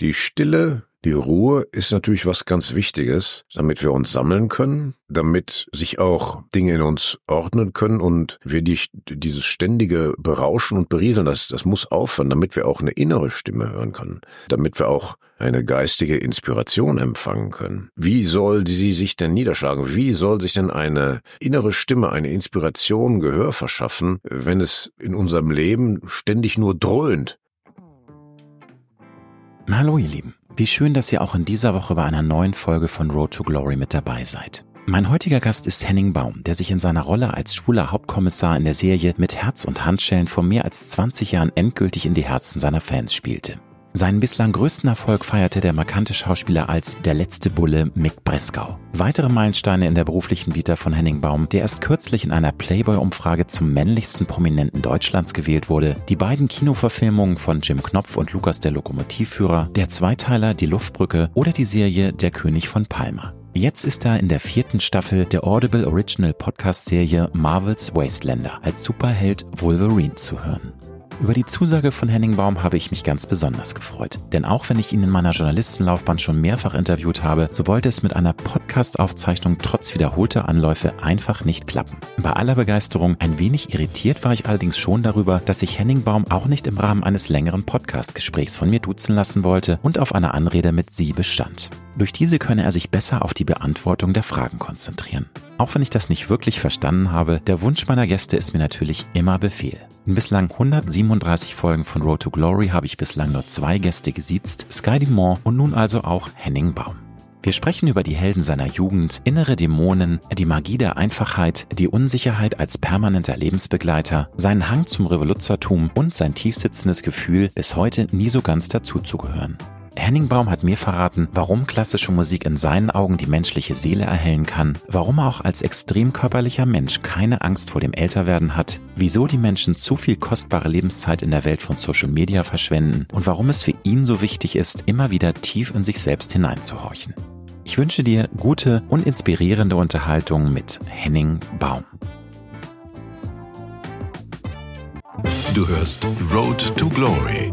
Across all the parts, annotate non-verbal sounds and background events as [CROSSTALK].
Die Stille, die Ruhe ist natürlich was ganz Wichtiges, damit wir uns sammeln können, damit sich auch Dinge in uns ordnen können und wir die, dieses ständige Berauschen und Berieseln, das, das muss aufhören, damit wir auch eine innere Stimme hören können, damit wir auch eine geistige Inspiration empfangen können. Wie soll sie sich denn niederschlagen? Wie soll sich denn eine innere Stimme, eine Inspiration Gehör verschaffen, wenn es in unserem Leben ständig nur dröhnt? Hallo ihr Lieben, wie schön, dass ihr auch in dieser Woche bei einer neuen Folge von Road to Glory mit dabei seid. Mein heutiger Gast ist Henning Baum, der sich in seiner Rolle als schwuler Hauptkommissar in der Serie mit Herz und Handschellen vor mehr als 20 Jahren endgültig in die Herzen seiner Fans spielte. Seinen bislang größten Erfolg feierte der markante Schauspieler als der letzte Bulle Mick Bresgau. Weitere Meilensteine in der beruflichen Vita von Henning Baum, der erst kürzlich in einer Playboy-Umfrage zum männlichsten Prominenten Deutschlands gewählt wurde, die beiden Kinoverfilmungen von Jim Knopf und Lukas der Lokomotivführer, der Zweiteiler Die Luftbrücke oder die Serie Der König von Palma. Jetzt ist er in der vierten Staffel der Audible Original Podcast-Serie Marvels Wastelander als Superheld Wolverine zu hören. Über die Zusage von Henning Baum habe ich mich ganz besonders gefreut. Denn auch wenn ich ihn in meiner Journalistenlaufbahn schon mehrfach interviewt habe, so wollte es mit einer Podcast-Aufzeichnung trotz wiederholter Anläufe einfach nicht klappen. Bei aller Begeisterung ein wenig irritiert war ich allerdings schon darüber, dass sich Henning Baum auch nicht im Rahmen eines längeren Podcast-Gesprächs von mir duzen lassen wollte und auf eine Anrede mit Sie bestand. Durch diese könne er sich besser auf die Beantwortung der Fragen konzentrieren. Auch wenn ich das nicht wirklich verstanden habe, der Wunsch meiner Gäste ist mir natürlich immer Befehl. In bislang 137 Folgen von Road to Glory habe ich bislang nur zwei Gäste gesiezt, Sky Dumont und nun also auch Henning Baum. Wir sprechen über die Helden seiner Jugend, innere Dämonen, die Magie der Einfachheit, die Unsicherheit als permanenter Lebensbegleiter, seinen Hang zum Revoluzertum und sein tiefsitzendes Gefühl, bis heute nie so ganz dazuzugehören. Henning Baum hat mir verraten, warum klassische Musik in seinen Augen die menschliche Seele erhellen kann, warum er auch als extrem körperlicher Mensch keine Angst vor dem Älterwerden hat, wieso die Menschen zu viel kostbare Lebenszeit in der Welt von Social Media verschwenden und warum es für ihn so wichtig ist, immer wieder tief in sich selbst hineinzuhorchen. Ich wünsche dir gute und inspirierende Unterhaltung mit Henning Baum. Du hörst Road to Glory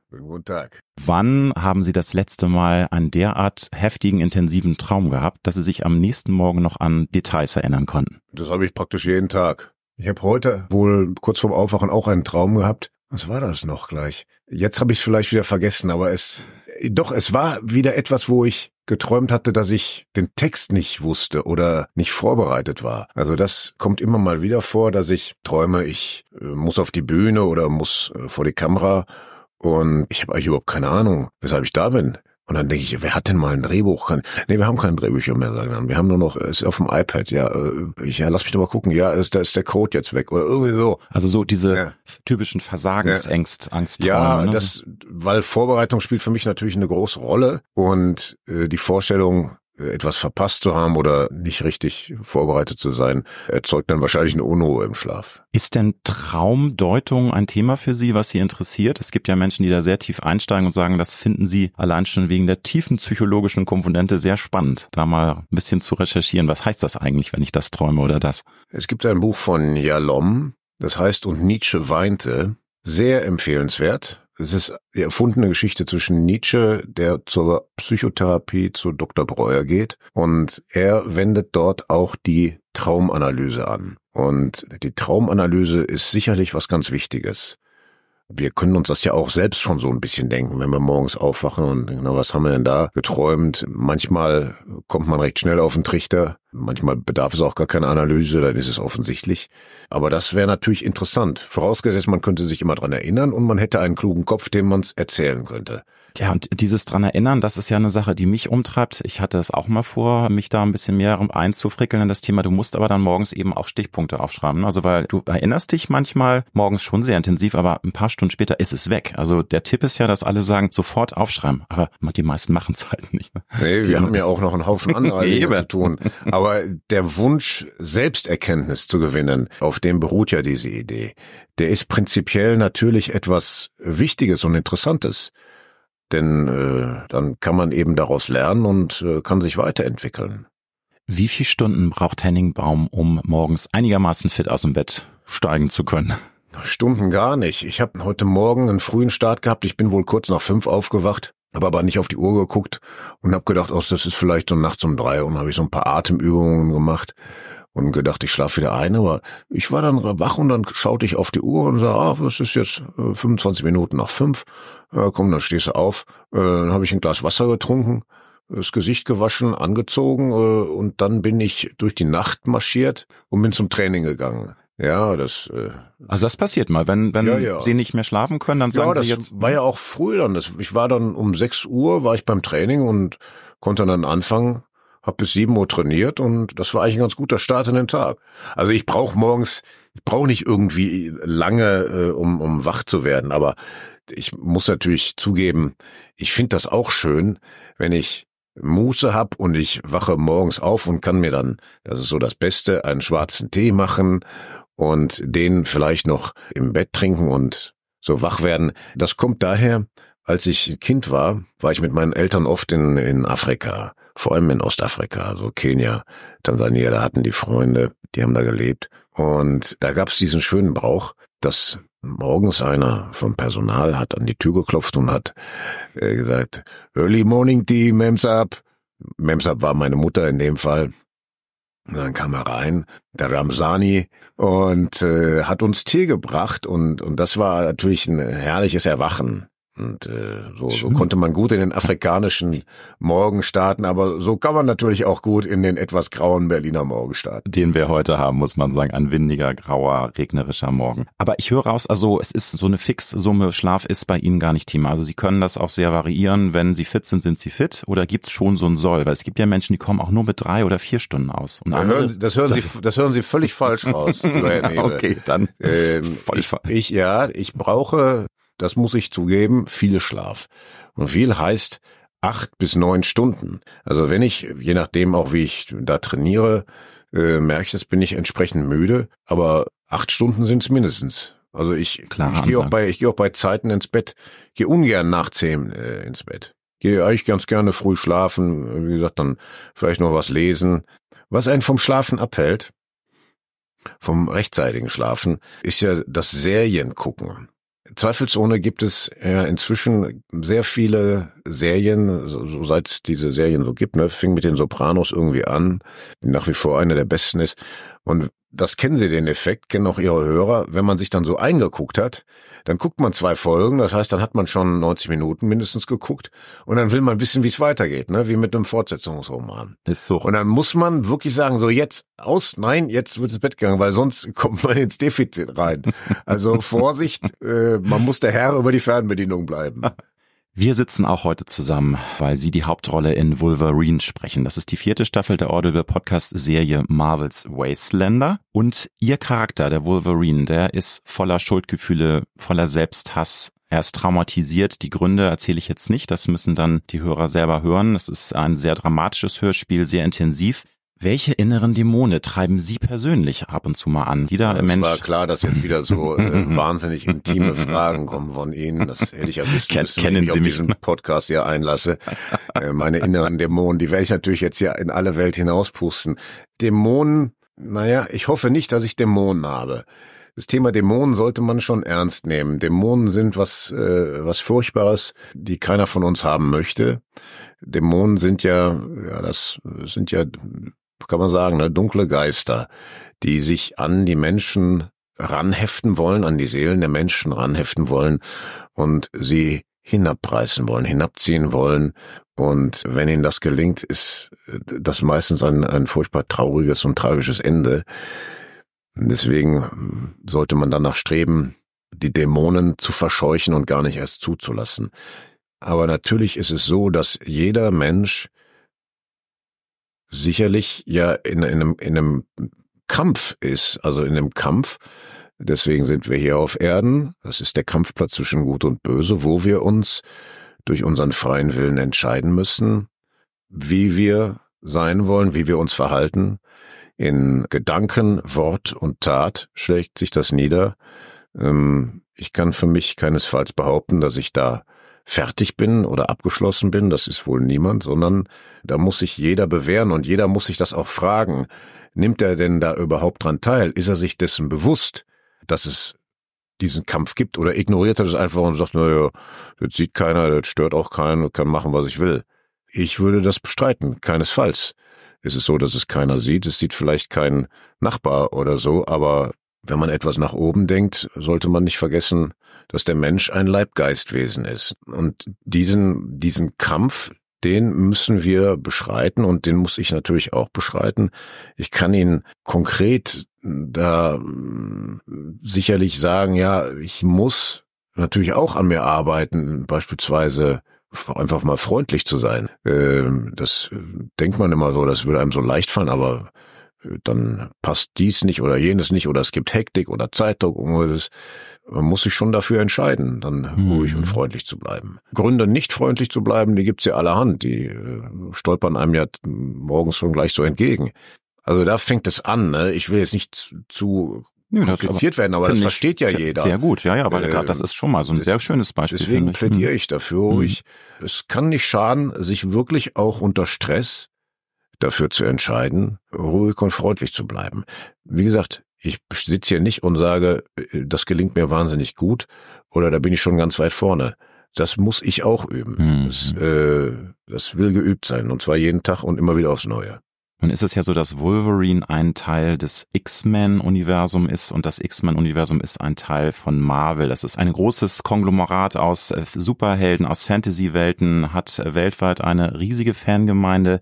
Guten Tag. Wann haben Sie das letzte Mal einen derart heftigen, intensiven Traum gehabt, dass Sie sich am nächsten Morgen noch an Details erinnern konnten? Das habe ich praktisch jeden Tag. Ich habe heute wohl kurz vorm Aufwachen auch einen Traum gehabt. Was war das noch gleich? Jetzt habe ich es vielleicht wieder vergessen, aber es doch, es war wieder etwas, wo ich geträumt hatte, dass ich den Text nicht wusste oder nicht vorbereitet war. Also das kommt immer mal wieder vor, dass ich träume, ich äh, muss auf die Bühne oder muss äh, vor die Kamera und ich habe eigentlich überhaupt keine Ahnung, weshalb ich da bin. Und dann denke ich, wer hat denn mal ein Drehbuch? Nee, wir haben kein Drehbücher mehr, sagen dann. Wir haben nur noch, es ist auf dem iPad, ja, äh, ich, ja, lass mich doch mal gucken, ja, ist, da ist der Code jetzt weg oder irgendwie so. Also so diese ja. typischen Versagensängst, ja. Angst. Ja, ne? das, weil Vorbereitung spielt für mich natürlich eine große Rolle und äh, die Vorstellung, etwas verpasst zu haben oder nicht richtig vorbereitet zu sein, erzeugt dann wahrscheinlich eine Unruhe im Schlaf. Ist denn Traumdeutung ein Thema für Sie, was Sie interessiert? Es gibt ja Menschen, die da sehr tief einsteigen und sagen, das finden Sie allein schon wegen der tiefen psychologischen Komponente sehr spannend, da mal ein bisschen zu recherchieren. Was heißt das eigentlich, wenn ich das träume oder das? Es gibt ein Buch von Jalom, das heißt Und Nietzsche weinte. Sehr empfehlenswert. Es ist die erfundene Geschichte zwischen Nietzsche, der zur Psychotherapie zu Dr. Breuer geht, und er wendet dort auch die Traumanalyse an. Und die Traumanalyse ist sicherlich was ganz Wichtiges wir können uns das ja auch selbst schon so ein bisschen denken, wenn wir morgens aufwachen und denken, na, was haben wir denn da geträumt? Manchmal kommt man recht schnell auf den Trichter, manchmal bedarf es auch gar keine Analyse, dann ist es offensichtlich. Aber das wäre natürlich interessant, vorausgesetzt, man könnte sich immer dran erinnern und man hätte einen klugen Kopf, dem man es erzählen könnte. Ja, und dieses dran erinnern, das ist ja eine Sache, die mich umtreibt. Ich hatte es auch mal vor, mich da ein bisschen mehr einzufrickeln in das Thema. Du musst aber dann morgens eben auch Stichpunkte aufschreiben. Also weil du erinnerst dich manchmal morgens schon sehr intensiv, aber ein paar Stunden später ist es weg. Also der Tipp ist ja, dass alle sagen, sofort aufschreiben. Aber die meisten machen es halt nicht. Ne? Nee, wir haben ja auch noch einen Haufen anderer [LAUGHS] Dinge zu tun. Aber der Wunsch, Selbsterkenntnis zu gewinnen, auf dem beruht ja diese Idee. Der ist prinzipiell natürlich etwas Wichtiges und Interessantes. Denn äh, dann kann man eben daraus lernen und äh, kann sich weiterentwickeln. Wie viele Stunden braucht Henning Baum, um morgens einigermaßen fit aus dem Bett steigen zu können? Stunden gar nicht. Ich habe heute Morgen einen frühen Start gehabt. Ich bin wohl kurz nach fünf aufgewacht, habe aber nicht auf die Uhr geguckt und habe gedacht, oh, das ist vielleicht so nachts um drei und habe ich so ein paar Atemübungen gemacht und gedacht, ich schlafe wieder ein, aber ich war dann wach und dann schaute ich auf die Uhr und sah, ah, das ist jetzt 25 äh, Minuten nach fünf. Ja, komm, dann stehst du auf. Äh, dann habe ich ein Glas Wasser getrunken, das Gesicht gewaschen, angezogen äh, und dann bin ich durch die Nacht marschiert und bin zum Training gegangen. Ja, das. Äh, also das passiert mal, wenn wenn ja, ja. Sie nicht mehr schlafen können, dann sagen ja, Sie jetzt. War ja auch früh dann. Das, ich war dann um 6 Uhr war ich beim Training und konnte dann anfangen habe bis sieben Uhr trainiert und das war eigentlich ein ganz guter Start in den Tag. Also ich brauche morgens, ich brauche nicht irgendwie lange, äh, um, um wach zu werden, aber ich muss natürlich zugeben, ich finde das auch schön, wenn ich Muße hab und ich wache morgens auf und kann mir dann, das ist so das Beste, einen schwarzen Tee machen und den vielleicht noch im Bett trinken und so wach werden. Das kommt daher, als ich Kind war, war ich mit meinen Eltern oft in, in Afrika vor allem in Ostafrika, also Kenia, Tansania, da hatten die Freunde, die haben da gelebt. Und da gab es diesen schönen Brauch, dass morgens einer vom Personal hat an die Tür geklopft und hat äh, gesagt, Early Morning Tea, Memsab. Memsab war meine Mutter in dem Fall. Und dann kam er rein, der Ramsani, und äh, hat uns Tee gebracht und, und das war natürlich ein herrliches Erwachen. Und äh, so, so konnte man gut in den afrikanischen Morgen starten, aber so kann man natürlich auch gut in den etwas grauen Berliner Morgen starten. Den wir heute haben, muss man sagen, ein windiger, grauer, regnerischer Morgen. Aber ich höre raus, also es ist so eine Fixsumme, Schlaf ist bei Ihnen gar nicht Thema. Also Sie können das auch sehr variieren. Wenn Sie fit sind, sind Sie fit oder gibt es schon so ein Soll? Weil es gibt ja Menschen, die kommen auch nur mit drei oder vier Stunden aus. Und andere, hören, das, hören Sie, das hören Sie völlig falsch raus. [LAUGHS] okay, dann ähm, [LAUGHS] voll ich, ich, ja, ich brauche das muss ich zugeben, viel Schlaf. Und viel heißt acht bis neun Stunden. Also wenn ich, je nachdem auch wie ich da trainiere, äh, merke ich, das bin ich entsprechend müde, aber acht Stunden sind es mindestens. Also ich, Klar, ich gehe auch bei, ich gehe auch bei Zeiten ins Bett, gehe ungern nach zehn äh, ins Bett. Gehe eigentlich ganz gerne früh schlafen, wie gesagt, dann vielleicht noch was lesen. Was einen vom Schlafen abhält, vom rechtzeitigen Schlafen, ist ja das Serien gucken. Zweifelsohne gibt es ja inzwischen sehr viele Serien, so, seit es diese Serien so gibt, ne, fing mit den Sopranos irgendwie an, die nach wie vor eine der besten ist. Und das kennen Sie den Effekt, kennen auch Ihre Hörer. Wenn man sich dann so eingeguckt hat, dann guckt man zwei Folgen, das heißt, dann hat man schon 90 Minuten mindestens geguckt und dann will man wissen, wie es weitergeht, ne? wie mit einem Fortsetzungsroman. Ist so. Und dann muss man wirklich sagen, so jetzt aus, nein, jetzt wird ins Bett gegangen, weil sonst [LAUGHS] kommt man ins Defizit rein. Also Vorsicht, [LAUGHS] äh, man muss der Herr über die Fernbedienung bleiben. [LAUGHS] Wir sitzen auch heute zusammen, weil Sie die Hauptrolle in Wolverine sprechen. Das ist die vierte Staffel der Audible Podcast Serie Marvels Wastelander. Und Ihr Charakter, der Wolverine, der ist voller Schuldgefühle, voller Selbsthass. Er ist traumatisiert. Die Gründe erzähle ich jetzt nicht. Das müssen dann die Hörer selber hören. Es ist ein sehr dramatisches Hörspiel, sehr intensiv. Welche inneren Dämonen treiben Sie persönlich ab und zu mal an? Jeder ja, Mensch. Es war klar, dass jetzt wieder so äh, [LAUGHS] wahnsinnig intime Fragen kommen von Ihnen. Das hätte ich ja wissen Ken, müssen, wenn ich auf diesen Podcast hier einlasse. Äh, meine inneren Dämonen, die werde ich natürlich jetzt ja in alle Welt hinauspusten. Dämonen, naja, ich hoffe nicht, dass ich Dämonen habe. Das Thema Dämonen sollte man schon ernst nehmen. Dämonen sind was, äh, was Furchtbares, die keiner von uns haben möchte. Dämonen sind ja, ja, das sind ja kann man sagen, ne, dunkle Geister, die sich an die Menschen ranheften wollen, an die Seelen der Menschen ranheften wollen und sie hinabreißen wollen, hinabziehen wollen. Und wenn ihnen das gelingt, ist das meistens ein, ein furchtbar trauriges und tragisches Ende. Deswegen sollte man danach streben, die Dämonen zu verscheuchen und gar nicht erst zuzulassen. Aber natürlich ist es so, dass jeder Mensch sicherlich ja in, in, einem, in einem Kampf ist, also in einem Kampf. Deswegen sind wir hier auf Erden. Das ist der Kampfplatz zwischen Gut und Böse, wo wir uns durch unseren freien Willen entscheiden müssen, wie wir sein wollen, wie wir uns verhalten. In Gedanken, Wort und Tat schlägt sich das nieder. Ähm, ich kann für mich keinesfalls behaupten, dass ich da fertig bin oder abgeschlossen bin, das ist wohl niemand, sondern da muss sich jeder bewähren und jeder muss sich das auch fragen. Nimmt er denn da überhaupt dran teil? Ist er sich dessen bewusst, dass es diesen Kampf gibt oder ignoriert er das einfach und sagt, naja, das sieht keiner, das stört auch keinen, kann machen, was ich will. Ich würde das bestreiten, keinesfalls. Es ist so, dass es keiner sieht, es sieht vielleicht kein Nachbar oder so, aber wenn man etwas nach oben denkt, sollte man nicht vergessen, dass der Mensch ein Leibgeistwesen ist. Und diesen, diesen Kampf, den müssen wir beschreiten und den muss ich natürlich auch beschreiten. Ich kann ihn konkret da hm, sicherlich sagen, ja, ich muss natürlich auch an mir arbeiten, beispielsweise einfach mal freundlich zu sein. Ähm, das äh, denkt man immer so, das würde einem so leicht fallen, aber äh, dann passt dies nicht oder jenes nicht oder es gibt Hektik oder Zeitdruck. Man muss sich schon dafür entscheiden, dann mhm. ruhig und freundlich zu bleiben. Gründe, nicht freundlich zu bleiben, die gibt's ja allerhand. Die äh, stolpern einem ja morgens schon gleich so entgegen. Also da fängt es an. Ne? Ich will jetzt nicht zu kompliziert werden, aber das versteht ja jeder. Sehr gut, ja, ja, weil äh, das ist schon mal so ein sehr schönes Beispiel. Deswegen ich. plädiere hm. ich dafür. Mhm. Ich, es kann nicht schaden, sich wirklich auch unter Stress dafür zu entscheiden, ruhig und freundlich zu bleiben. Wie gesagt, ich sitze hier nicht und sage, äh, das gelingt mir wahnsinnig gut oder da bin ich schon ganz weit vorne. Das muss ich auch üben. Mhm. Das, äh, das will geübt sein und zwar jeden Tag und immer wieder aufs Neue. Nun ist es ja so, dass Wolverine ein Teil des X-Men-Universum ist und das X-Men-Universum ist ein Teil von Marvel. Das ist ein großes Konglomerat aus äh, Superhelden, aus Fantasy-Welten, hat weltweit eine riesige Fangemeinde.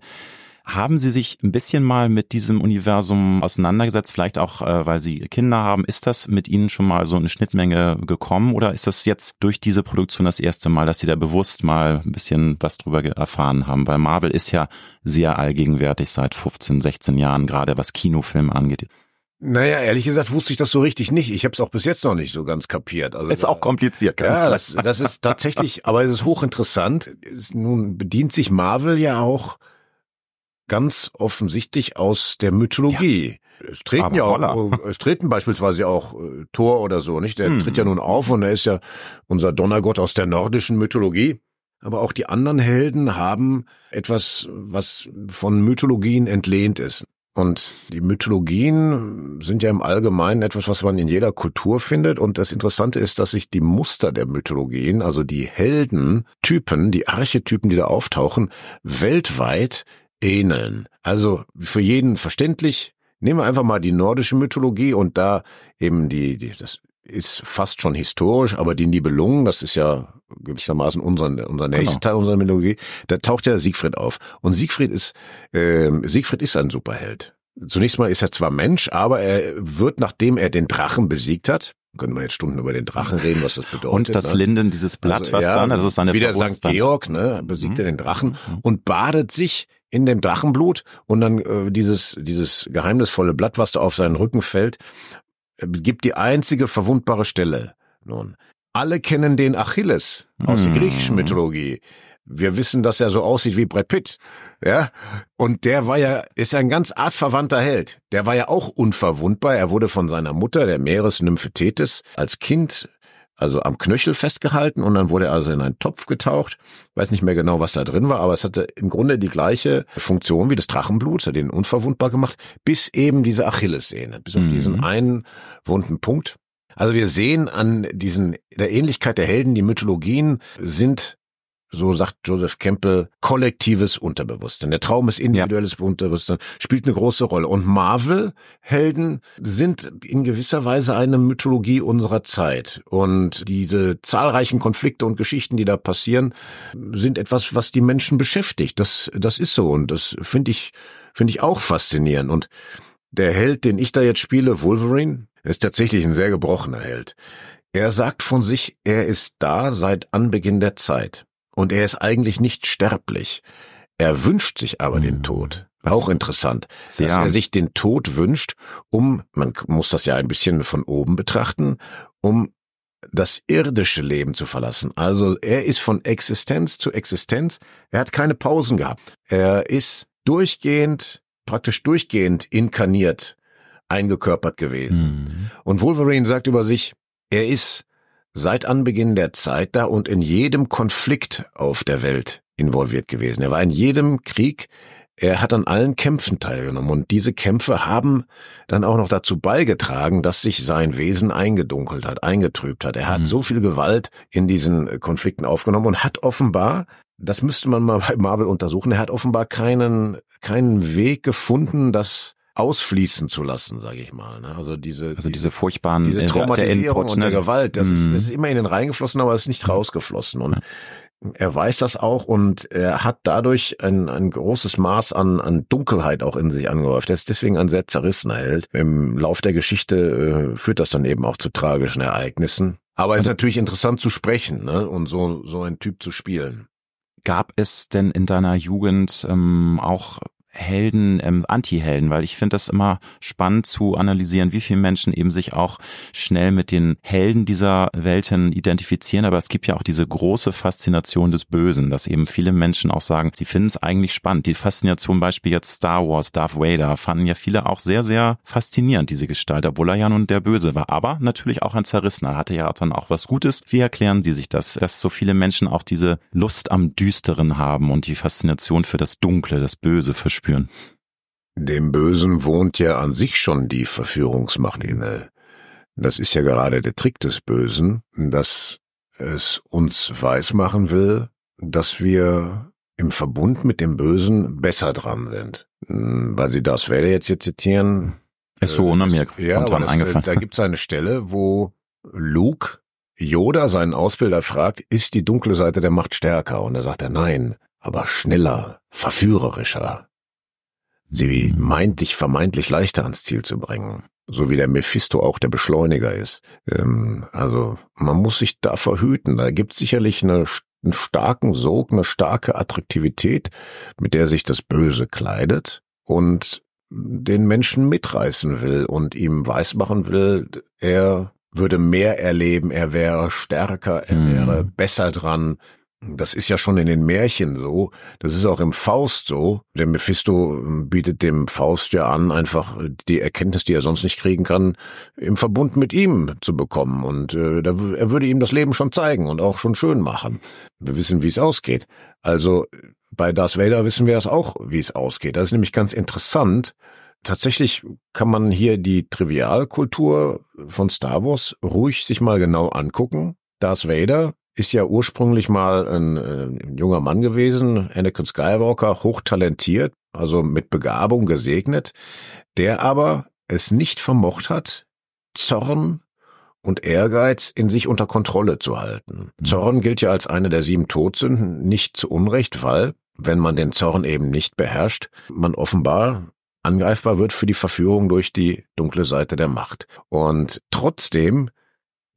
Haben Sie sich ein bisschen mal mit diesem Universum auseinandergesetzt, vielleicht auch, äh, weil Sie Kinder haben? Ist das mit Ihnen schon mal so eine Schnittmenge gekommen oder ist das jetzt durch diese Produktion das erste Mal, dass Sie da bewusst mal ein bisschen was drüber erfahren haben? Weil Marvel ist ja sehr allgegenwärtig seit 15, 16 Jahren, gerade was Kinofilme angeht. Naja, ehrlich gesagt wusste ich das so richtig nicht. Ich habe es auch bis jetzt noch nicht so ganz kapiert. Also ist auch kompliziert. Ja, das, das ist tatsächlich, aber es ist hochinteressant. Es, nun bedient sich Marvel ja auch ganz offensichtlich aus der Mythologie. Ja. Es treten Aber ja auch, [LAUGHS] es treten beispielsweise auch äh, Thor oder so, nicht? Der mhm. tritt ja nun auf und er ist ja unser Donnergott aus der nordischen Mythologie. Aber auch die anderen Helden haben etwas, was von Mythologien entlehnt ist. Und die Mythologien sind ja im Allgemeinen etwas, was man in jeder Kultur findet. Und das Interessante ist, dass sich die Muster der Mythologien, also die Heldentypen, die Archetypen, die da auftauchen, weltweit ähneln. Also für jeden verständlich. Nehmen wir einfach mal die nordische Mythologie und da eben die, die das ist fast schon historisch, aber die Nibelungen, das ist ja gewissermaßen unser, unser nächster genau. Teil unserer Mythologie, da taucht ja Siegfried auf. Und Siegfried ist, äh, Siegfried ist ein Superheld. Zunächst mal ist er zwar Mensch, aber er wird, nachdem er den Drachen besiegt hat, können wir jetzt Stunden über den Drachen reden, was das bedeutet. Und das ne? Linden, dieses Blatt, also, was ja, dann, das ist seine Wieder St. Georg, ne, besiegt mhm. er den Drachen mhm. und badet sich in dem Drachenblut und dann äh, dieses, dieses geheimnisvolle Blatt, was da auf seinen Rücken fällt, äh, gibt die einzige verwundbare Stelle. Nun, alle kennen den Achilles aus der mhm. griechischen Mythologie. Wir wissen, dass er so aussieht wie Brad Pitt. Ja. Und der war ja, ist ja ein ganz artverwandter Held. Der war ja auch unverwundbar. Er wurde von seiner Mutter, der Meeresnymphe Thetis, als Kind also am Knöchel festgehalten und dann wurde er also in einen Topf getaucht. Weiß nicht mehr genau, was da drin war, aber es hatte im Grunde die gleiche Funktion wie das Drachenblut, hat ihn unverwundbar gemacht, bis eben diese Achillessehne, bis auf mhm. diesen einen wunden Punkt. Also wir sehen an diesen, der Ähnlichkeit der Helden, die Mythologien sind so sagt Joseph Campbell, kollektives Unterbewusstsein. Der Traum ist individuelles ja. Unterbewusstsein, spielt eine große Rolle. Und Marvel-Helden sind in gewisser Weise eine Mythologie unserer Zeit. Und diese zahlreichen Konflikte und Geschichten, die da passieren, sind etwas, was die Menschen beschäftigt. Das, das ist so. Und das finde ich, finde ich auch faszinierend. Und der Held, den ich da jetzt spiele, Wolverine, ist tatsächlich ein sehr gebrochener Held. Er sagt von sich, er ist da seit Anbeginn der Zeit. Und er ist eigentlich nicht sterblich. Er wünscht sich aber den Tod. Was? Auch interessant, Sehr. dass er sich den Tod wünscht, um, man muss das ja ein bisschen von oben betrachten, um das irdische Leben zu verlassen. Also er ist von Existenz zu Existenz. Er hat keine Pausen gehabt. Er ist durchgehend, praktisch durchgehend inkarniert, eingekörpert gewesen. Mhm. Und Wolverine sagt über sich, er ist seit Anbeginn der Zeit da und in jedem Konflikt auf der Welt involviert gewesen. Er war in jedem Krieg, er hat an allen Kämpfen teilgenommen und diese Kämpfe haben dann auch noch dazu beigetragen, dass sich sein Wesen eingedunkelt hat, eingetrübt hat. Er hat mhm. so viel Gewalt in diesen Konflikten aufgenommen und hat offenbar, das müsste man mal bei Marvel untersuchen, er hat offenbar keinen, keinen Weg gefunden, das ausfließen zu lassen, sage ich mal. Ne? Also diese, also diese furchtbaren diese Traumatisierung der Input, und der ne? Gewalt, das, mm. ist, das ist immer in den reingeflossen, aber es ist nicht mhm. rausgeflossen. Und er weiß das auch und er hat dadurch ein, ein großes Maß an, an Dunkelheit auch in sich angehäuft. Er ist deswegen ein sehr zerrissener Held. Im Lauf der Geschichte äh, führt das dann eben auch zu tragischen Ereignissen. Aber es ist natürlich interessant zu sprechen ne? und so, so ein Typ zu spielen. Gab es denn in deiner Jugend ähm, auch Helden, ähm, Anti-Helden, weil ich finde das immer spannend zu analysieren, wie viele Menschen eben sich auch schnell mit den Helden dieser Welten identifizieren. Aber es gibt ja auch diese große Faszination des Bösen, dass eben viele Menschen auch sagen, sie finden es eigentlich spannend. Die Faszination Beispiel jetzt Star Wars, Darth Vader, fanden ja viele auch sehr, sehr faszinierend, diese Gestalt, obwohl er ja nun der Böse war. Aber natürlich auch ein Zerrissener, hatte ja dann auch was Gutes. Wie erklären Sie sich das, dass so viele Menschen auch diese Lust am Düsteren haben und die Faszination für das Dunkle, das Böse verspüren? Spüren. Dem Bösen wohnt ja an sich schon die Verführungsmacht inne. Das ist ja gerade der Trick des Bösen, dass es uns weismachen will, dass wir im Verbund mit dem Bösen besser dran sind. Hm, weil Sie das Vader jetzt hier zitieren. Ist so, ne? Mir ja, kommt das, eingefallen. Da gibt es eine Stelle, wo Luke Yoda seinen Ausbilder fragt, ist die dunkle Seite der Macht stärker? Und er sagt er, nein, aber schneller, verführerischer. Sie meint, dich vermeintlich leichter ans Ziel zu bringen. So wie der Mephisto auch der Beschleuniger ist. Ähm, also man muss sich da verhüten. Da gibt sicherlich eine, einen starken Sog, eine starke Attraktivität, mit der sich das Böse kleidet und den Menschen mitreißen will und ihm weismachen will, er würde mehr erleben, er wäre stärker, er mhm. wäre besser dran, das ist ja schon in den Märchen so. Das ist auch im Faust so. Der Mephisto ähm, bietet dem Faust ja an, einfach die Erkenntnis, die er sonst nicht kriegen kann, im Verbund mit ihm zu bekommen. Und äh, er würde ihm das Leben schon zeigen und auch schon schön machen. Wir wissen, wie es ausgeht. Also bei Darth Vader wissen wir es auch, wie es ausgeht. Das ist nämlich ganz interessant. Tatsächlich kann man hier die Trivialkultur von Star Wars ruhig sich mal genau angucken. Darth Vader ist ja ursprünglich mal ein, äh, ein junger Mann gewesen, Anakin Skywalker, hochtalentiert, also mit Begabung gesegnet, der aber es nicht vermocht hat, Zorn und Ehrgeiz in sich unter Kontrolle zu halten. Mhm. Zorn gilt ja als eine der sieben Todsünden, nicht zu Unrecht, weil, wenn man den Zorn eben nicht beherrscht, man offenbar angreifbar wird für die Verführung durch die dunkle Seite der Macht. Und trotzdem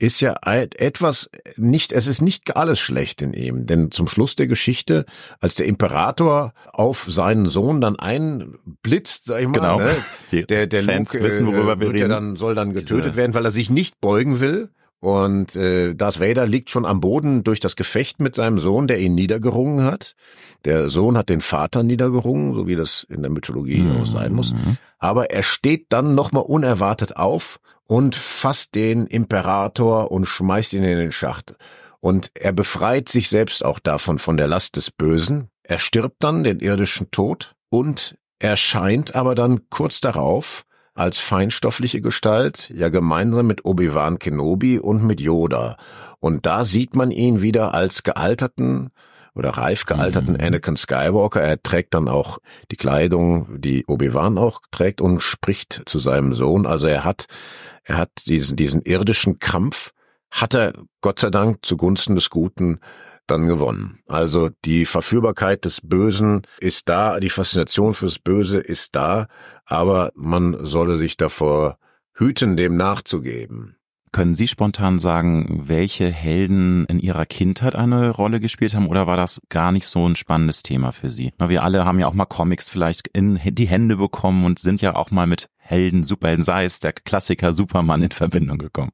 ist ja etwas nicht, es ist nicht alles schlecht in ihm, denn zum Schluss der Geschichte, als der Imperator auf seinen Sohn dann einblitzt, sag ich mal, genau. ne, [LAUGHS] der, der Fans Luke, wissen, worüber äh, wir reden. dann, soll dann getötet Diese. werden, weil er sich nicht beugen will. Und äh, Darth Vader liegt schon am Boden durch das Gefecht mit seinem Sohn, der ihn niedergerungen hat. Der Sohn hat den Vater niedergerungen, so wie das in der Mythologie mhm. auch sein muss. Aber er steht dann nochmal unerwartet auf und fasst den Imperator und schmeißt ihn in den Schacht. Und er befreit sich selbst auch davon, von der Last des Bösen. Er stirbt dann den irdischen Tod und erscheint aber dann kurz darauf als feinstoffliche Gestalt, ja gemeinsam mit Obi-Wan Kenobi und mit Yoda. Und da sieht man ihn wieder als gealterten oder reif gealterten mhm. Anakin Skywalker. Er trägt dann auch die Kleidung, die Obi-Wan auch trägt und spricht zu seinem Sohn. Also er hat er hat diesen, diesen irdischen Kampf, hat er Gott sei Dank zugunsten des Guten dann gewonnen. Also die Verführbarkeit des Bösen ist da, die Faszination fürs Böse ist da, aber man solle sich davor hüten, dem nachzugeben. Können Sie spontan sagen, welche Helden in Ihrer Kindheit eine Rolle gespielt haben oder war das gar nicht so ein spannendes Thema für Sie? Wir alle haben ja auch mal Comics vielleicht in die Hände bekommen und sind ja auch mal mit Helden, Superhelden, sei es der Klassiker Superman in Verbindung gekommen.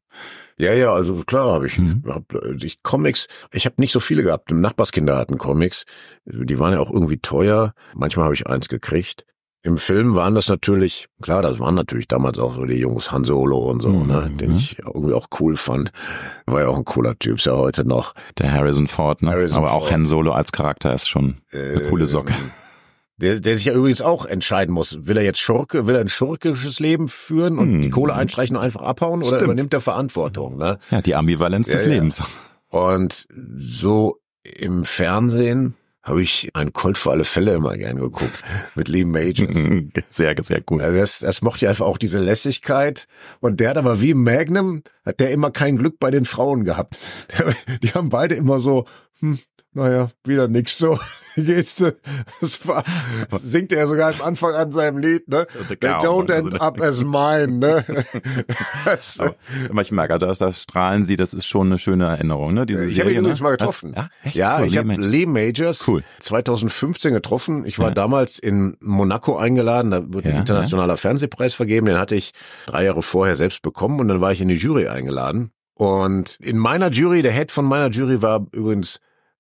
Ja, ja, also klar habe ich, mhm. hab, ich Comics, ich habe nicht so viele gehabt. Nachbarskinder hatten Comics, die waren ja auch irgendwie teuer. Manchmal habe ich eins gekriegt. Im Film waren das natürlich, klar, das waren natürlich damals auch so die Jungs Han Solo und so, ne, mhm. ne, den ich irgendwie auch cool fand. War ja auch ein cooler Typ, ist ja heute noch. Der Harrison Ford, ne? Harrison Aber Ford. auch Han Solo als Charakter ist schon eine äh, coole Socke. Der, der sich ja übrigens auch entscheiden muss. Will er jetzt Schurke, will er ein schurkisches Leben führen und mhm. die Kohle einstreichen und einfach abhauen oder Stimmt. übernimmt er Verantwortung? Ne? Ja, die Ambivalenz ja, des ja. Lebens. Und so im Fernsehen habe ich einen Colt für alle Fälle immer gern geguckt [LAUGHS] mit Lee Majors. [LAUGHS] Sehr, sehr gut. Also das, das mochte ich einfach auch diese Lässigkeit. Und der hat aber wie Magnum, hat der immer kein Glück bei den Frauen gehabt. Der, [LAUGHS] die haben beide immer so, hm, naja, wieder nix so. [LAUGHS] Denn? Das war, singt er sogar am Anfang an seinem Lied, ne? They don't end up as mine, ne? [LAUGHS] Aber ich merke, da, da strahlen sie, das ist schon eine schöne Erinnerung, ne? Diese ich habe ihn ne? übrigens mal getroffen. Ja, ja cool. ich habe Lee Majors cool. 2015 getroffen. Ich war ja. damals in Monaco eingeladen, da wird ja, ein internationaler Fernsehpreis vergeben, den hatte ich drei Jahre vorher selbst bekommen und dann war ich in die Jury eingeladen. Und in meiner Jury, der Head von meiner Jury war übrigens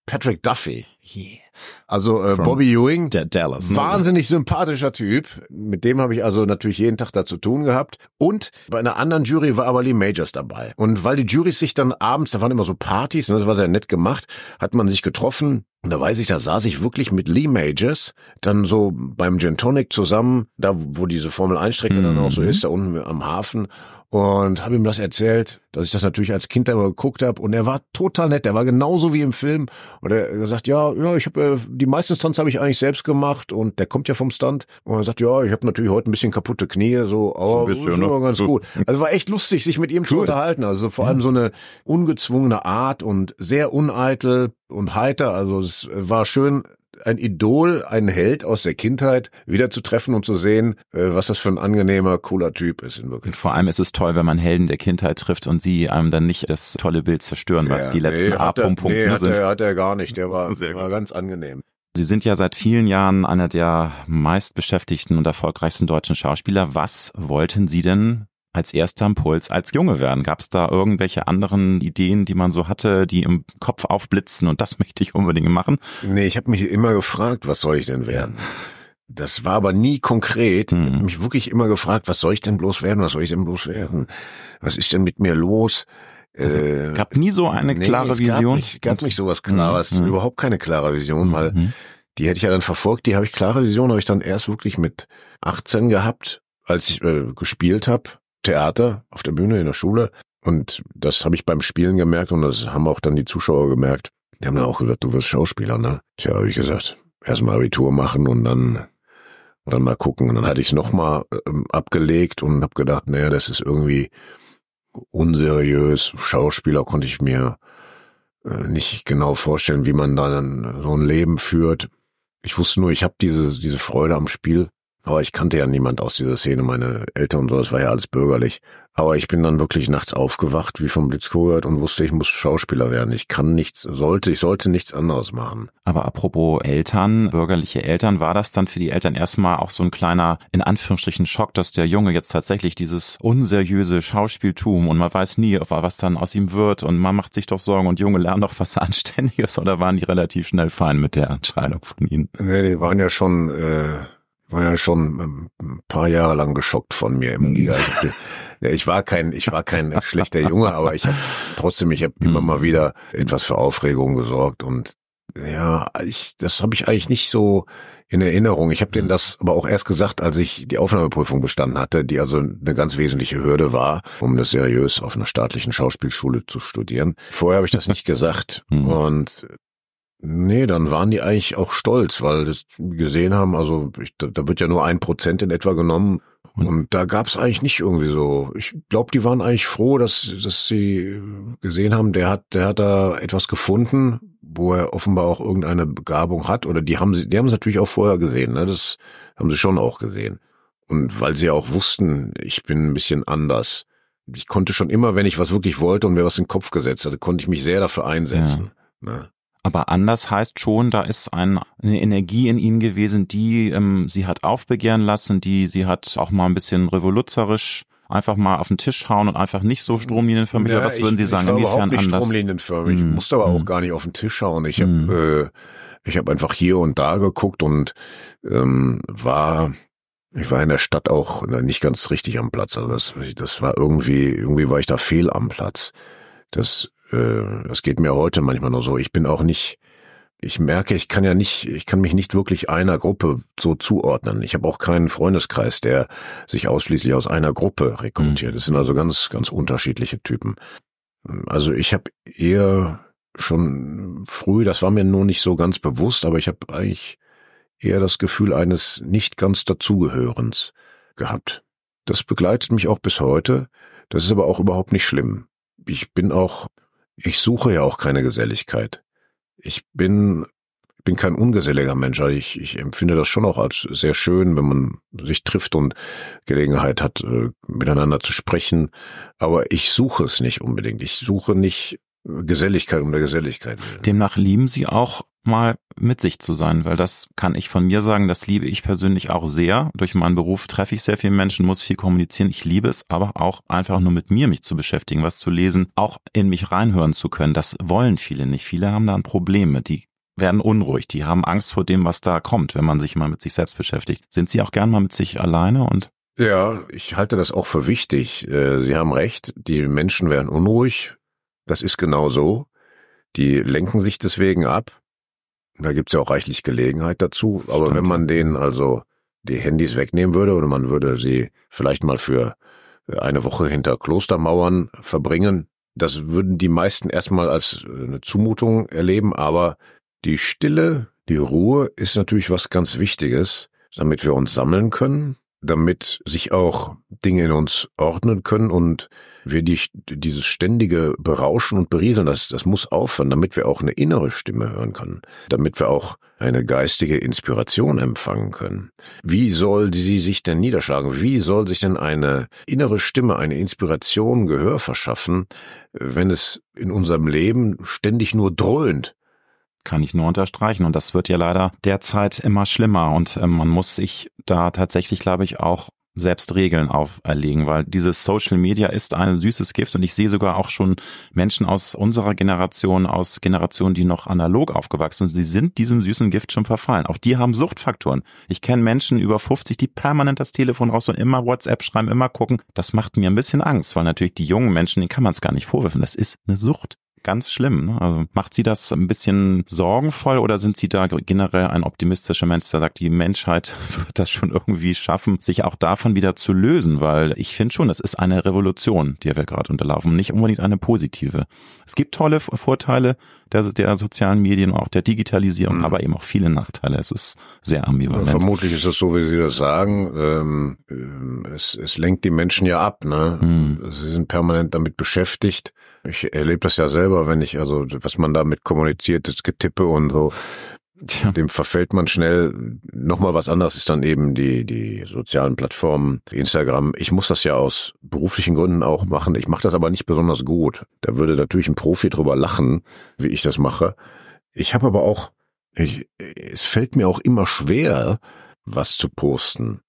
Patrick Duffy. Yeah. Also äh, Bobby Ewing, der Dallas, ne? wahnsinnig sympathischer Typ. Mit dem habe ich also natürlich jeden Tag da zu tun gehabt. Und bei einer anderen Jury war aber Lee Majors dabei. Und weil die Jurys sich dann abends, da waren immer so Partys, ne, das war sehr nett gemacht, hat man sich getroffen. Und da weiß ich, da saß ich wirklich mit Lee Majors dann so beim Gin Tonic zusammen, da wo diese Formel 1 Strecke mhm. dann auch so mhm. ist, da unten am Hafen und habe ihm das erzählt, dass ich das natürlich als Kind immer geguckt habe und er war total nett, er war genauso wie im Film. Und er sagt, ja, ja, ich habe äh, die meisten Stunts habe ich eigentlich selbst gemacht und der kommt ja vom Stunt. Und er sagt, ja, ich habe natürlich heute ein bisschen kaputte Knie, so, aber bisschen, ist ne? ganz gut. Also war echt lustig, sich mit ihm cool. zu unterhalten, also vor allem so eine ungezwungene Art und sehr uneitel und heiter, also es war schön ein Idol, ein Held aus der Kindheit wieder zu treffen und zu sehen, äh, was das für ein angenehmer, cooler Typ ist in Wirklichkeit. Vor allem ist es toll, wenn man Helden der Kindheit trifft und sie einem dann nicht das tolle Bild zerstören, was ja, die letzten nee, A-Punkte nee, sind. Er, hat er gar nicht, der war, war ganz angenehm. Sie sind ja seit vielen Jahren einer der meistbeschäftigten und erfolgreichsten deutschen Schauspieler. Was wollten Sie denn als erster Impuls als Junge werden? Gab es da irgendwelche anderen Ideen, die man so hatte, die im Kopf aufblitzen und das [LAUGHS] möchte ich unbedingt machen? Nee, ich habe mich immer gefragt, was soll ich denn werden? Das war aber nie konkret. Mhm. Ich habe mich wirklich immer gefragt, was soll ich denn bloß werden? Was soll ich denn bloß werden? Was ist denn mit mir los? Also, äh, gab nie so eine nee, klare es Vision? Gab nicht, gab nicht sowas Klares, mhm. überhaupt keine klare Vision, weil mhm. die hätte ich ja dann verfolgt. Die habe ich klare Vision, habe ich dann erst wirklich mit 18 gehabt, als ich äh, gespielt habe Theater auf der Bühne in der Schule. Und das habe ich beim Spielen gemerkt und das haben auch dann die Zuschauer gemerkt. Die haben dann auch gesagt, du wirst Schauspieler, ne? Tja, habe ich gesagt, erstmal Abitur machen und dann dann mal gucken. Und dann hatte ich es nochmal ähm, abgelegt und habe gedacht, naja, das ist irgendwie unseriös. Schauspieler konnte ich mir äh, nicht genau vorstellen, wie man dann so ein Leben führt. Ich wusste nur, ich habe diese, diese Freude am Spiel aber ich kannte ja niemand aus dieser Szene, meine Eltern und so, das war ja alles bürgerlich. Aber ich bin dann wirklich nachts aufgewacht, wie vom Blitz gehört und wusste, ich muss Schauspieler werden. Ich kann nichts, sollte, ich sollte nichts anderes machen. Aber apropos Eltern, bürgerliche Eltern, war das dann für die Eltern erstmal auch so ein kleiner, in Anführungsstrichen, Schock, dass der Junge jetzt tatsächlich dieses unseriöse Schauspieltum und man weiß nie, was dann aus ihm wird und man macht sich doch Sorgen und Junge lernen doch was [LAUGHS] Anständiges oder waren die relativ schnell fein mit der Entscheidung von ihnen? Nee, die waren ja schon, äh war ja schon ähm, ein paar Jahre lang geschockt von mir im Liga. ja, ich war kein, ich war kein [LAUGHS] schlechter Junge, aber ich habe trotzdem, ich habe immer mal wieder etwas für Aufregung gesorgt und ja, ich, das habe ich eigentlich nicht so in Erinnerung. Ich habe denen das aber auch erst gesagt, als ich die Aufnahmeprüfung bestanden hatte, die also eine ganz wesentliche Hürde war, um das seriös auf einer staatlichen Schauspielschule zu studieren. Vorher habe ich das nicht gesagt mhm. und Nee, dann waren die eigentlich auch stolz, weil das gesehen haben, also ich, da, da wird ja nur ein Prozent in etwa genommen. Und da gab's eigentlich nicht irgendwie so. Ich glaube, die waren eigentlich froh, dass, dass sie gesehen haben, der hat, der hat da etwas gefunden, wo er offenbar auch irgendeine Begabung hat. Oder die haben sie, die haben es natürlich auch vorher gesehen, ne? Das haben sie schon auch gesehen. Und weil sie auch wussten, ich bin ein bisschen anders, ich konnte schon immer, wenn ich was wirklich wollte und mir was in den Kopf gesetzt hatte, konnte ich mich sehr dafür einsetzen. Ja. Ne? Aber anders heißt schon, da ist ein, eine Energie in ihm gewesen, die ähm, sie hat aufbegehren lassen, die sie hat auch mal ein bisschen revoluzerisch einfach mal auf den Tisch hauen und einfach nicht so stromlinienförmig. Ja, was würden Sie sagen? Ich war Inwiefern überhaupt nicht anders? stromlinienförmig. Ich hm. musste aber auch hm. gar nicht auf den Tisch hauen. Ich habe hm. äh, ich habe einfach hier und da geguckt und ähm, war ich war in der Stadt auch nicht ganz richtig am Platz. Also das, das war irgendwie, irgendwie war ich da fehl am Platz. Das, äh, das geht mir heute manchmal nur so. Ich bin auch nicht, ich merke, ich kann ja nicht, ich kann mich nicht wirklich einer Gruppe so zuordnen. Ich habe auch keinen Freundeskreis, der sich ausschließlich aus einer Gruppe rekrutiert. Das sind also ganz, ganz unterschiedliche Typen. Also ich habe eher schon früh, das war mir nur nicht so ganz bewusst, aber ich habe eigentlich eher das Gefühl eines nicht ganz dazugehörens gehabt. Das begleitet mich auch bis heute. Das ist aber auch überhaupt nicht schlimm. Ich bin auch, ich suche ja auch keine Geselligkeit. Ich bin, bin kein ungeselliger Mensch. Also ich, ich empfinde das schon auch als sehr schön, wenn man sich trifft und Gelegenheit hat, äh, miteinander zu sprechen. Aber ich suche es nicht unbedingt. Ich suche nicht Geselligkeit um der Geselligkeit. Demnach lieben Sie auch mal mit sich zu sein, weil das kann ich von mir sagen, das liebe ich persönlich auch sehr. Durch meinen Beruf treffe ich sehr viele Menschen, muss viel kommunizieren. Ich liebe es aber auch einfach nur mit mir mich zu beschäftigen, was zu lesen, auch in mich reinhören zu können. Das wollen viele nicht. Viele haben da ein Problem mit. Die werden unruhig, die haben Angst vor dem, was da kommt, wenn man sich mal mit sich selbst beschäftigt. Sind Sie auch gern mal mit sich alleine und ja, ich halte das auch für wichtig. Äh, Sie haben recht, die Menschen werden unruhig. Das ist genau so. Die lenken sich deswegen ab. Da gibt's ja auch reichlich Gelegenheit dazu. Aber stimmt. wenn man denen also die Handys wegnehmen würde oder man würde sie vielleicht mal für eine Woche hinter Klostermauern verbringen, das würden die meisten erstmal als eine Zumutung erleben, aber die Stille, die Ruhe ist natürlich was ganz Wichtiges, damit wir uns sammeln können, damit sich auch Dinge in uns ordnen können und wir die, dieses ständige Berauschen und Berieseln, das, das muss aufhören, damit wir auch eine innere Stimme hören können, damit wir auch eine geistige Inspiration empfangen können. Wie soll sie sich denn niederschlagen? Wie soll sich denn eine innere Stimme, eine Inspiration Gehör verschaffen, wenn es in unserem Leben ständig nur dröhnt? Kann ich nur unterstreichen. Und das wird ja leider derzeit immer schlimmer. Und äh, man muss sich da tatsächlich, glaube ich, auch selbst Regeln auferlegen, weil dieses Social Media ist ein süßes Gift und ich sehe sogar auch schon Menschen aus unserer Generation, aus Generationen, die noch analog aufgewachsen sind, sie sind diesem süßen Gift schon verfallen. Auch die haben Suchtfaktoren. Ich kenne Menschen über 50, die permanent das Telefon raus und immer WhatsApp schreiben, immer gucken. Das macht mir ein bisschen Angst, weil natürlich die jungen Menschen, denen kann man es gar nicht vorwerfen. Das ist eine Sucht ganz schlimm. Ne? Also macht Sie das ein bisschen sorgenvoll oder sind Sie da generell ein optimistischer Mensch, der sagt, die Menschheit [LAUGHS] wird das schon irgendwie schaffen, sich auch davon wieder zu lösen? Weil ich finde schon, das ist eine Revolution, die wir gerade unterlaufen, nicht unbedingt eine positive. Es gibt tolle Vorteile der, der sozialen Medien, auch der Digitalisierung, mhm. aber eben auch viele Nachteile. Es ist sehr ambivalent. Ja, vermutlich ist es so, wie Sie das sagen. Ähm, äh, es, es lenkt die Menschen ja ab. Ne? Mhm. Sie sind permanent damit beschäftigt ich erlebe das ja selber, wenn ich, also was man damit kommuniziert, das Getippe und so, Tja. dem verfällt man schnell. Nochmal was anderes ist dann eben die, die sozialen Plattformen, Instagram. Ich muss das ja aus beruflichen Gründen auch machen. Ich mache das aber nicht besonders gut. Da würde natürlich ein Profi drüber lachen, wie ich das mache. Ich habe aber auch, ich, es fällt mir auch immer schwer, was zu posten.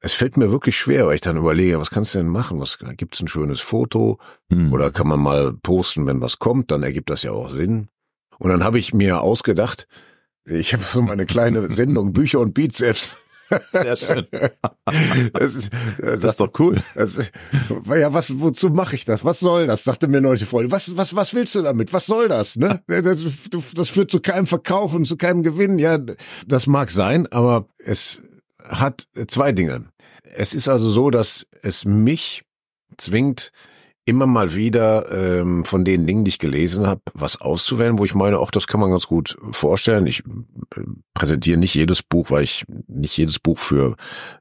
Es fällt mir wirklich schwer, weil ich dann überlege, was kannst du denn machen? Was gibt's ein schönes Foto? Hm. Oder kann man mal posten, wenn was kommt? Dann ergibt das ja auch Sinn. Und dann habe ich mir ausgedacht, ich habe so meine kleine [LAUGHS] Sendung Bücher und Bizeps. Sehr schön. [LAUGHS] das, ist, das, das ist doch cool. Das, ja, was, wozu mache ich das? Was soll das? Sagte mir neulich Freunde. Was, was, was willst du damit? Was soll das? Ne? Das, das führt zu keinem Verkauf und zu keinem Gewinn. Ja, das mag sein, aber es hat zwei Dinge. Es ist also so, dass es mich zwingt, immer mal wieder ähm, von den Dingen, die ich gelesen habe, was auszuwählen, wo ich meine, auch das kann man ganz gut vorstellen. Ich äh, präsentiere nicht jedes Buch, weil ich nicht jedes Buch für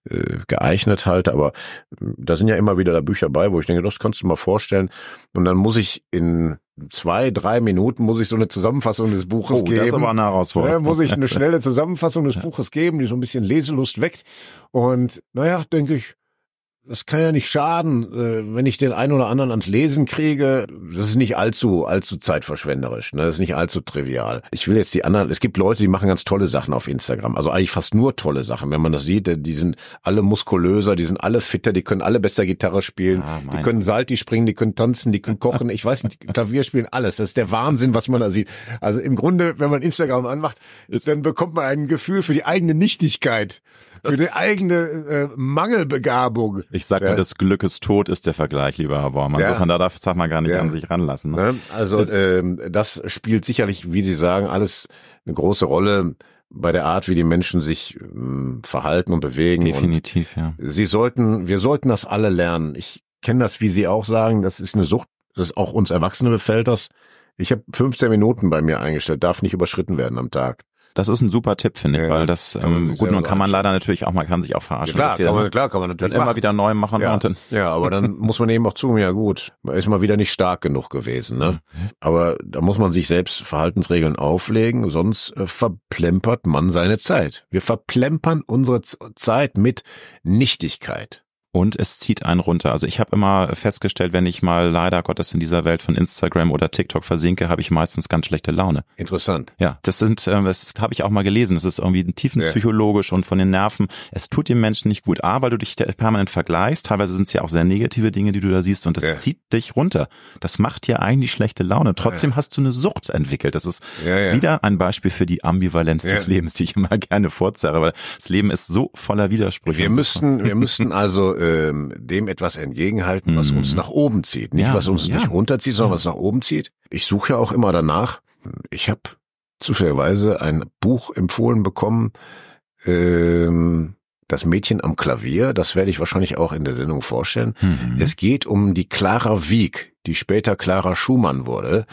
äh, geeignet halte, aber äh, da sind ja immer wieder da Bücher bei, wo ich denke, das kannst du mal vorstellen. Und dann muss ich in zwei, drei Minuten muss ich so eine Zusammenfassung des Buches oh, geben. Das ist aber eine Herausforderung. Ja, muss ich eine [LAUGHS] schnelle Zusammenfassung des Buches geben, die so ein bisschen Leselust weckt. Und naja, denke ich, das kann ja nicht schaden, äh, wenn ich den einen oder anderen ans Lesen kriege. Das ist nicht allzu, allzu zeitverschwenderisch. Ne? Das ist nicht allzu trivial. Ich will jetzt die anderen, es gibt Leute, die machen ganz tolle Sachen auf Instagram. Also eigentlich fast nur tolle Sachen. Wenn man das sieht, die sind alle muskulöser, die sind alle fitter, die können alle besser Gitarre spielen, ah, die können Salti springen, die können tanzen, die können kochen. Ich weiß nicht, Klavier spielen, alles. Das ist der Wahnsinn, was man da sieht. Also im Grunde, wenn man Instagram anmacht, dann bekommt man ein Gefühl für die eigene Nichtigkeit für die eigene äh, Mangelbegabung. Ich sag mal, ja. des Glückes Tod ist der Vergleich, lieber Herr Bormann. Ja. Insofern, da darf, darf man gar nicht ja. an sich ranlassen. Ne? ne? Also ähm, das spielt sicherlich, wie Sie sagen, alles eine große Rolle bei der Art, wie die Menschen sich ähm, verhalten und bewegen. Definitiv, und ja. Sie sollten, wir sollten das alle lernen. Ich kenne das, wie Sie auch sagen, das ist eine Sucht, das auch uns Erwachsene befällt das. Ich habe 15 Minuten bei mir eingestellt, darf nicht überschritten werden am Tag. Das ist ein super Tipp, finde ich, ja, weil das, ähm, gut, man kann man leider natürlich auch, man kann sich auch verarschen. Ja, klar, kann man, klar, kann man natürlich immer wieder neu machen. Ja, dann ja, aber dann [LAUGHS] muss man eben auch zu, ja gut, man ist mal wieder nicht stark genug gewesen. Ne? Aber da muss man sich selbst Verhaltensregeln auflegen, sonst äh, verplempert man seine Zeit. Wir verplempern unsere Zeit mit Nichtigkeit und es zieht einen runter. Also ich habe immer festgestellt, wenn ich mal leider Gottes in dieser Welt von Instagram oder TikTok versinke, habe ich meistens ganz schlechte Laune. Interessant. Ja, das sind, äh, das habe ich auch mal gelesen. Das ist irgendwie tiefenpsychologisch ja. und von den Nerven. Es tut dem Menschen nicht gut, A, weil du dich permanent vergleichst. Teilweise sind es ja auch sehr negative Dinge, die du da siehst und das ja. zieht dich runter. Das macht dir eigentlich schlechte Laune. Trotzdem ja. hast du eine Sucht entwickelt. Das ist wieder ein Beispiel für die Ambivalenz des Lebens, die ich immer [LAUGHS] gerne vorzerre, weil das Leben ist so voller Widersprüche. Wir müssten, wir [LAUGHS] müssten also ähm, dem etwas entgegenhalten, was uns mhm. nach oben zieht. Nicht, ja, was uns ja. nicht runterzieht, sondern was nach oben zieht. Ich suche ja auch immer danach. Ich habe zufälligerweise ein Buch empfohlen bekommen, ähm, das Mädchen am Klavier, das werde ich wahrscheinlich auch in der Sendung vorstellen. Mhm. Es geht um die Clara Wieck, die später Clara Schumann wurde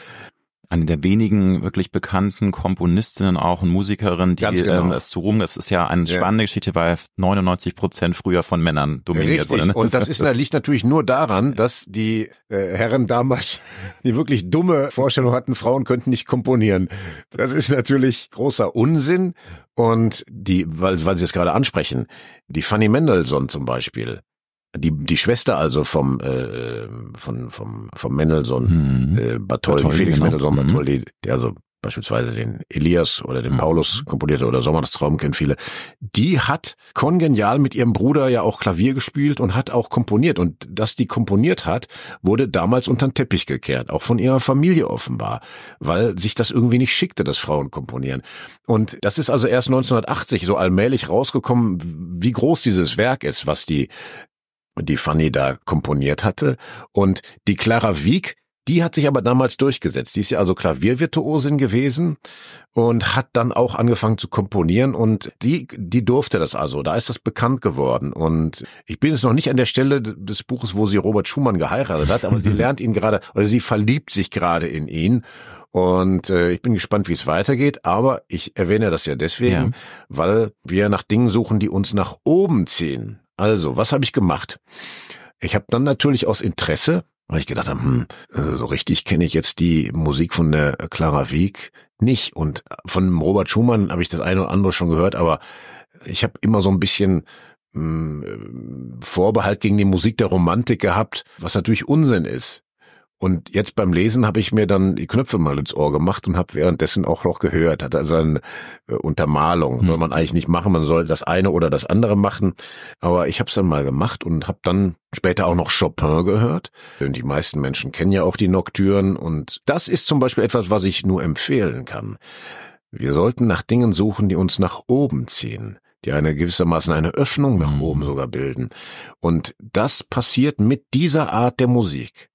eine der wenigen wirklich bekannten Komponistinnen auch und Musikerin, die genau. ähm, es zu Ruhm, das ist ja eine spannende ja. Geschichte, weil 99 Prozent früher von Männern dominiert Richtig. wurde. Ne? Und das [LAUGHS] ist, liegt natürlich nur daran, dass die äh, Herren damals die wirklich dumme Vorstellung hatten, Frauen könnten nicht komponieren. Das ist natürlich großer Unsinn. Und die, weil, weil Sie es gerade ansprechen, die Fanny Mendelssohn zum Beispiel, die die Schwester also vom äh, von vom vom Mendelssohn mhm. äh, Bartholdy, Bartholdy Felix genau. Mendelssohn mhm. Der also beispielsweise den Elias oder den mhm. Paulus komponierte oder Sommer das Traum kennen viele, die hat kongenial mit ihrem Bruder ja auch Klavier gespielt und hat auch komponiert. Und dass die komponiert hat, wurde damals unter den Teppich gekehrt, auch von ihrer Familie offenbar, weil sich das irgendwie nicht schickte, dass Frauen komponieren. Und das ist also erst 1980 so allmählich rausgekommen, wie groß dieses Werk ist, was die die Fanny da komponiert hatte. Und die Clara Wieck, die hat sich aber damals durchgesetzt. Die ist ja also Klaviervirtuosin gewesen und hat dann auch angefangen zu komponieren und die, die durfte das also. Da ist das bekannt geworden. Und ich bin jetzt noch nicht an der Stelle des Buches, wo sie Robert Schumann geheiratet hat, aber sie [LAUGHS] lernt ihn gerade oder sie verliebt sich gerade in ihn. Und äh, ich bin gespannt, wie es weitergeht, aber ich erwähne das ja deswegen, ja. weil wir nach Dingen suchen, die uns nach oben ziehen. Also, was habe ich gemacht? Ich habe dann natürlich aus Interesse, weil ich gedacht habe, hm, äh, so richtig kenne ich jetzt die Musik von der Clara Wieck nicht. Und von Robert Schumann habe ich das eine oder andere schon gehört, aber ich habe immer so ein bisschen hm, Vorbehalt gegen die Musik der Romantik gehabt, was natürlich Unsinn ist. Und jetzt beim Lesen habe ich mir dann die Knöpfe mal ins Ohr gemacht und habe währenddessen auch noch gehört. Hatte also eine äh, Untermalung. Hm. Soll man eigentlich nicht machen, man soll das eine oder das andere machen. Aber ich habe es dann mal gemacht und habe dann später auch noch Chopin gehört. Und die meisten Menschen kennen ja auch die Nocturnen. Und das ist zum Beispiel etwas, was ich nur empfehlen kann. Wir sollten nach Dingen suchen, die uns nach oben ziehen die eine gewissermaßen eine Öffnung nach hm. oben sogar bilden. Und das passiert mit dieser Art der Musik.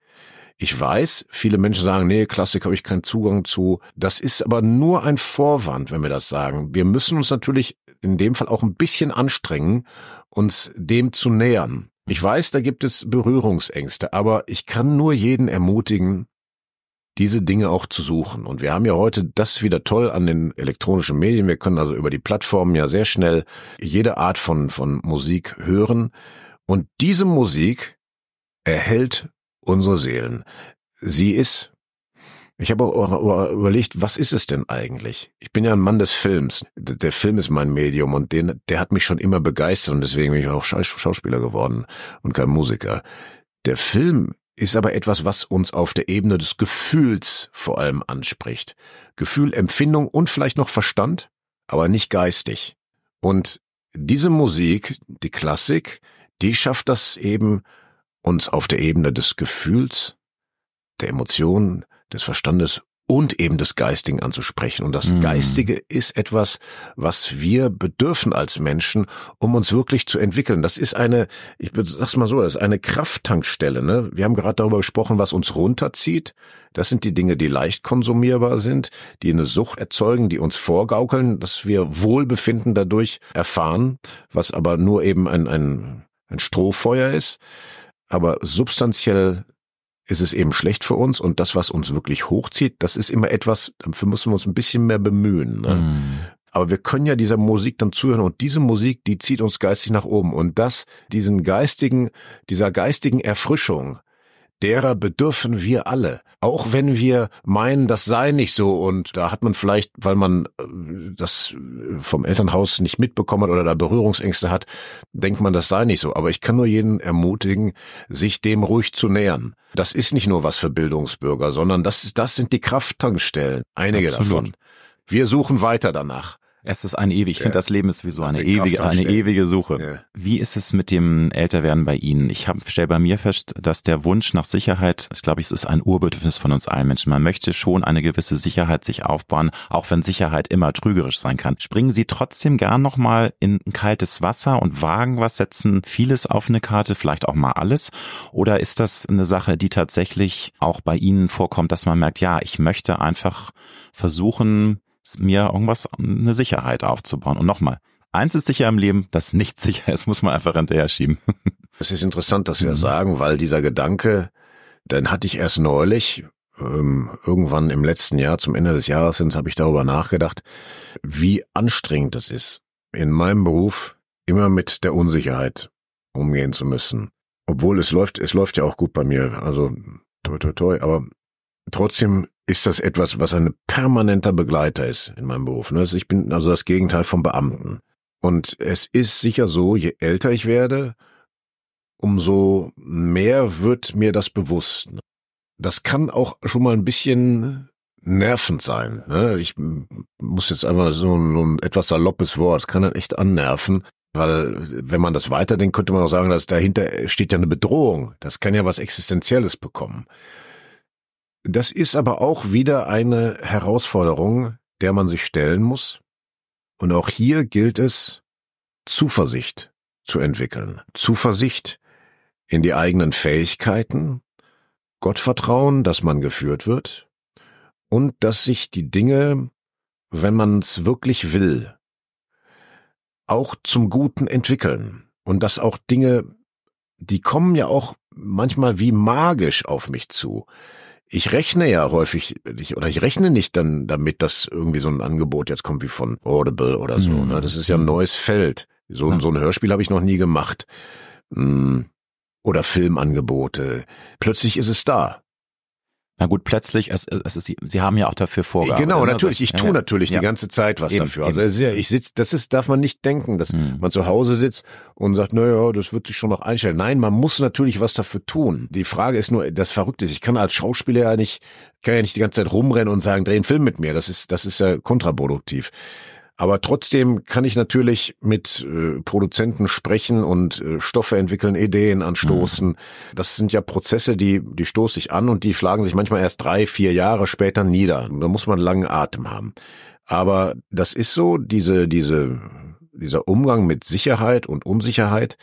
Ich weiß, viele Menschen sagen, nee, Klassik habe ich keinen Zugang zu. Das ist aber nur ein Vorwand, wenn wir das sagen. Wir müssen uns natürlich in dem Fall auch ein bisschen anstrengen, uns dem zu nähern. Ich weiß, da gibt es Berührungsängste, aber ich kann nur jeden ermutigen, diese Dinge auch zu suchen. Und wir haben ja heute das wieder toll an den elektronischen Medien. Wir können also über die Plattformen ja sehr schnell jede Art von, von Musik hören. Und diese Musik erhält unsere Seelen. Sie ist Ich habe auch überlegt, was ist es denn eigentlich? Ich bin ja ein Mann des Films. Der Film ist mein Medium und den, der hat mich schon immer begeistert und deswegen bin ich auch Schauspieler geworden und kein Musiker. Der Film ist aber etwas, was uns auf der Ebene des Gefühls vor allem anspricht. Gefühl, Empfindung und vielleicht noch Verstand, aber nicht geistig. Und diese Musik, die Klassik, die schafft das eben, uns auf der Ebene des Gefühls, der Emotionen, des Verstandes und eben des Geistigen anzusprechen. Und das mhm. Geistige ist etwas, was wir bedürfen als Menschen, um uns wirklich zu entwickeln. Das ist eine, ich sag's mal so, das ist eine Krafttankstelle. Ne? Wir haben gerade darüber gesprochen, was uns runterzieht. Das sind die Dinge, die leicht konsumierbar sind, die eine Sucht erzeugen, die uns vorgaukeln, dass wir Wohlbefinden dadurch erfahren, was aber nur eben ein, ein, ein Strohfeuer ist. Aber substanziell ist es eben schlecht für uns und das, was uns wirklich hochzieht, das ist immer etwas, dafür müssen wir uns ein bisschen mehr bemühen. Ne? Mm. Aber wir können ja dieser Musik dann zuhören und diese Musik, die zieht uns geistig nach oben und das, diesen geistigen, dieser geistigen Erfrischung, derer bedürfen wir alle. Auch wenn wir meinen, das sei nicht so und da hat man vielleicht, weil man äh, das vom Elternhaus nicht mitbekommen hat oder da Berührungsängste hat, denkt man, das sei nicht so. Aber ich kann nur jeden ermutigen, sich dem ruhig zu nähern. Das ist nicht nur was für Bildungsbürger, sondern das, das sind die Krafttankstellen. Einige Absolut. davon. Wir suchen weiter danach. Es ist ein ewig. Ich ja. finde, das Leben ist wie so eine ewige, eine ewige Suche. Ja. Wie ist es mit dem Älterwerden bei Ihnen? Ich habe stell bei mir fest, dass der Wunsch nach Sicherheit, ich glaube, es ist ein Urbedürfnis von uns allen Menschen. Man möchte schon eine gewisse Sicherheit sich aufbauen, auch wenn Sicherheit immer trügerisch sein kann. Springen Sie trotzdem gern nochmal in ein kaltes Wasser und wagen was, setzen vieles auf eine Karte, vielleicht auch mal alles? Oder ist das eine Sache, die tatsächlich auch bei Ihnen vorkommt, dass man merkt, ja, ich möchte einfach versuchen, mir irgendwas, eine Sicherheit aufzubauen. Und nochmal, eins ist sicher im Leben, das nicht [LAUGHS] sicher ist, muss man einfach hinterher schieben. Es ist interessant, dass das mhm. sagen, weil dieser Gedanke, den hatte ich erst neulich, ähm, irgendwann im letzten Jahr, zum Ende des Jahres hin, habe ich darüber nachgedacht, wie anstrengend es ist, in meinem Beruf immer mit der Unsicherheit umgehen zu müssen. Obwohl es läuft, es läuft ja auch gut bei mir, also toi toi toi, aber trotzdem ist das etwas, was ein permanenter Begleiter ist in meinem Beruf. Ne? Also ich bin also das Gegenteil vom Beamten. Und es ist sicher so, je älter ich werde, umso mehr wird mir das bewusst. Das kann auch schon mal ein bisschen nervend sein. Ne? Ich muss jetzt einfach so ein, ein etwas saloppes Wort, das kann dann echt annerven, weil wenn man das weiterdenkt, könnte man auch sagen, dass dahinter steht ja eine Bedrohung. Das kann ja was Existenzielles bekommen. Das ist aber auch wieder eine Herausforderung, der man sich stellen muss. Und auch hier gilt es, Zuversicht zu entwickeln. Zuversicht in die eigenen Fähigkeiten, Gottvertrauen, dass man geführt wird und dass sich die Dinge, wenn man es wirklich will, auch zum Guten entwickeln und dass auch Dinge, die kommen ja auch manchmal wie magisch auf mich zu ich rechne ja häufig oder ich rechne nicht dann damit, dass irgendwie so ein Angebot jetzt kommt wie von Audible oder so. Mhm. Ne? Das ist ja ein neues Feld. So, ja. so ein Hörspiel habe ich noch nie gemacht. Hm. Oder Filmangebote. Plötzlich ist es da. Na gut, plötzlich, es, es ist, Sie haben ja auch dafür vorgearbeitet. Genau, ne? natürlich. Ich ja, tue natürlich ja. die ganze Zeit was eben, dafür. Also. Ja, ich sitze, das ist, darf man nicht denken, dass hm. man zu Hause sitzt und sagt, na ja, das wird sich schon noch einstellen. Nein, man muss natürlich was dafür tun. Die Frage ist nur, das Verrückte ist, ich kann als Schauspieler ja nicht, kann ja nicht die ganze Zeit rumrennen und sagen, dreh einen Film mit mir. Das ist, das ist ja kontraproduktiv. Aber trotzdem kann ich natürlich mit äh, Produzenten sprechen und äh, Stoffe entwickeln, Ideen anstoßen. Mhm. Das sind ja Prozesse, die, die stoße ich an und die schlagen sich manchmal erst drei, vier Jahre später nieder. Da muss man langen Atem haben. Aber das ist so, diese, diese, dieser Umgang mit Sicherheit und Unsicherheit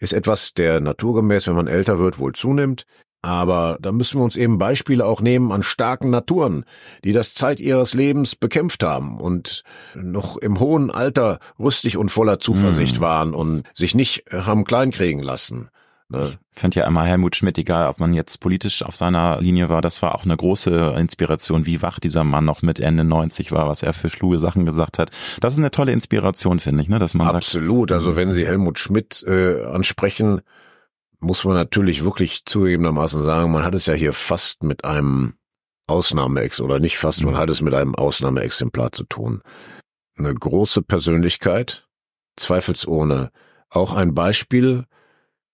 ist etwas, der naturgemäß, wenn man älter wird, wohl zunimmt. Aber da müssen wir uns eben Beispiele auch nehmen an starken Naturen, die das Zeit ihres Lebens bekämpft haben und noch im hohen Alter rüstig und voller Zuversicht mhm. waren und sich nicht haben kleinkriegen lassen. Ne? Ich fand ja immer Helmut Schmidt, egal ob man jetzt politisch auf seiner Linie war, das war auch eine große Inspiration, wie wach dieser Mann noch mit Ende 90 war, was er für schluge Sachen gesagt hat. Das ist eine tolle Inspiration, finde ich, ne, dass man Absolut. Sagt, also wenn Sie Helmut Schmidt äh, ansprechen, muss man natürlich wirklich zugegebenermaßen sagen, man hat es ja hier fast mit einem Ausnahmeex oder nicht fast, man hat es mit einem Ausnahmeexemplar zu tun. Eine große Persönlichkeit, zweifelsohne auch ein Beispiel,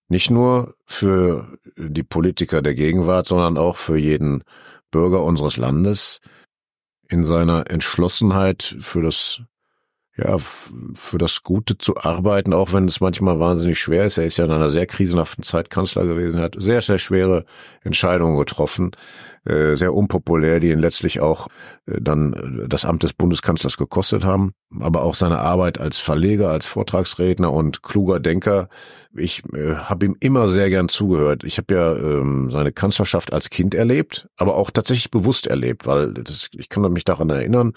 nicht nur für die Politiker der Gegenwart, sondern auch für jeden Bürger unseres Landes in seiner Entschlossenheit für das ja, für das Gute zu arbeiten, auch wenn es manchmal wahnsinnig schwer ist. Er ist ja in einer sehr krisenhaften Zeit Kanzler gewesen, hat sehr, sehr schwere Entscheidungen getroffen, äh, sehr unpopulär, die ihn letztlich auch äh, dann das Amt des Bundeskanzlers gekostet haben. Aber auch seine Arbeit als Verleger, als Vortragsredner und kluger Denker. Ich äh, habe ihm immer sehr gern zugehört. Ich habe ja ähm, seine Kanzlerschaft als Kind erlebt, aber auch tatsächlich bewusst erlebt, weil das, ich kann mich daran erinnern,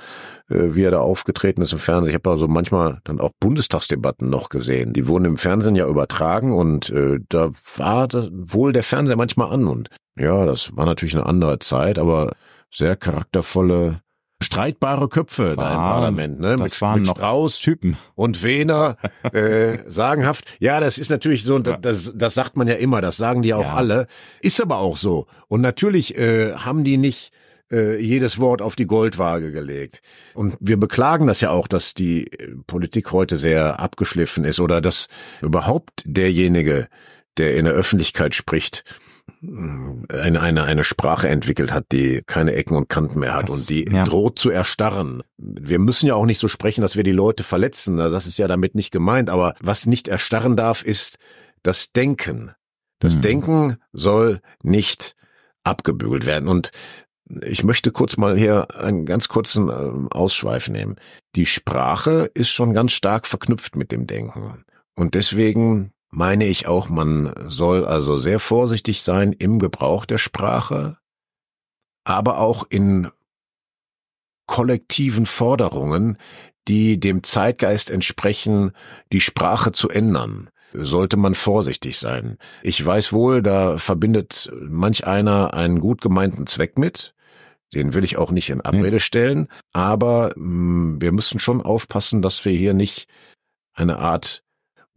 äh, wie er da aufgetreten ist im Fernsehen. Ich habe also manchmal dann auch Bundestagsdebatten noch gesehen. Die wurden im Fernsehen ja übertragen und äh, da war wohl der Fernseher manchmal an und ja, das war natürlich eine andere Zeit, aber sehr charaktervolle, streitbare Köpfe war, da im Parlament, ne? mit, mit Strauß Typen und Wehner, [LAUGHS] äh, sagenhaft. Ja, das ist natürlich so, das, das sagt man ja immer, das sagen die auch ja. alle. Ist aber auch so. Und natürlich äh, haben die nicht äh, jedes Wort auf die Goldwaage gelegt. Und wir beklagen das ja auch, dass die Politik heute sehr abgeschliffen ist oder dass überhaupt derjenige, der in der Öffentlichkeit spricht, eine, eine, eine Sprache entwickelt hat, die keine Ecken und Kanten mehr hat das, und die ja. droht zu erstarren. Wir müssen ja auch nicht so sprechen, dass wir die Leute verletzen. Das ist ja damit nicht gemeint. Aber was nicht erstarren darf, ist das Denken. Das mhm. Denken soll nicht abgebügelt werden. Und ich möchte kurz mal hier einen ganz kurzen ähm, Ausschweif nehmen. Die Sprache ist schon ganz stark verknüpft mit dem Denken. Und deswegen meine ich auch, man soll also sehr vorsichtig sein im Gebrauch der Sprache, aber auch in kollektiven Forderungen, die dem Zeitgeist entsprechen, die Sprache zu ändern sollte man vorsichtig sein. Ich weiß wohl, da verbindet manch einer einen gut gemeinten Zweck mit. Den will ich auch nicht in Abrede stellen. Aber mh, mm, wir müssen schon aufpassen, dass wir hier nicht eine Art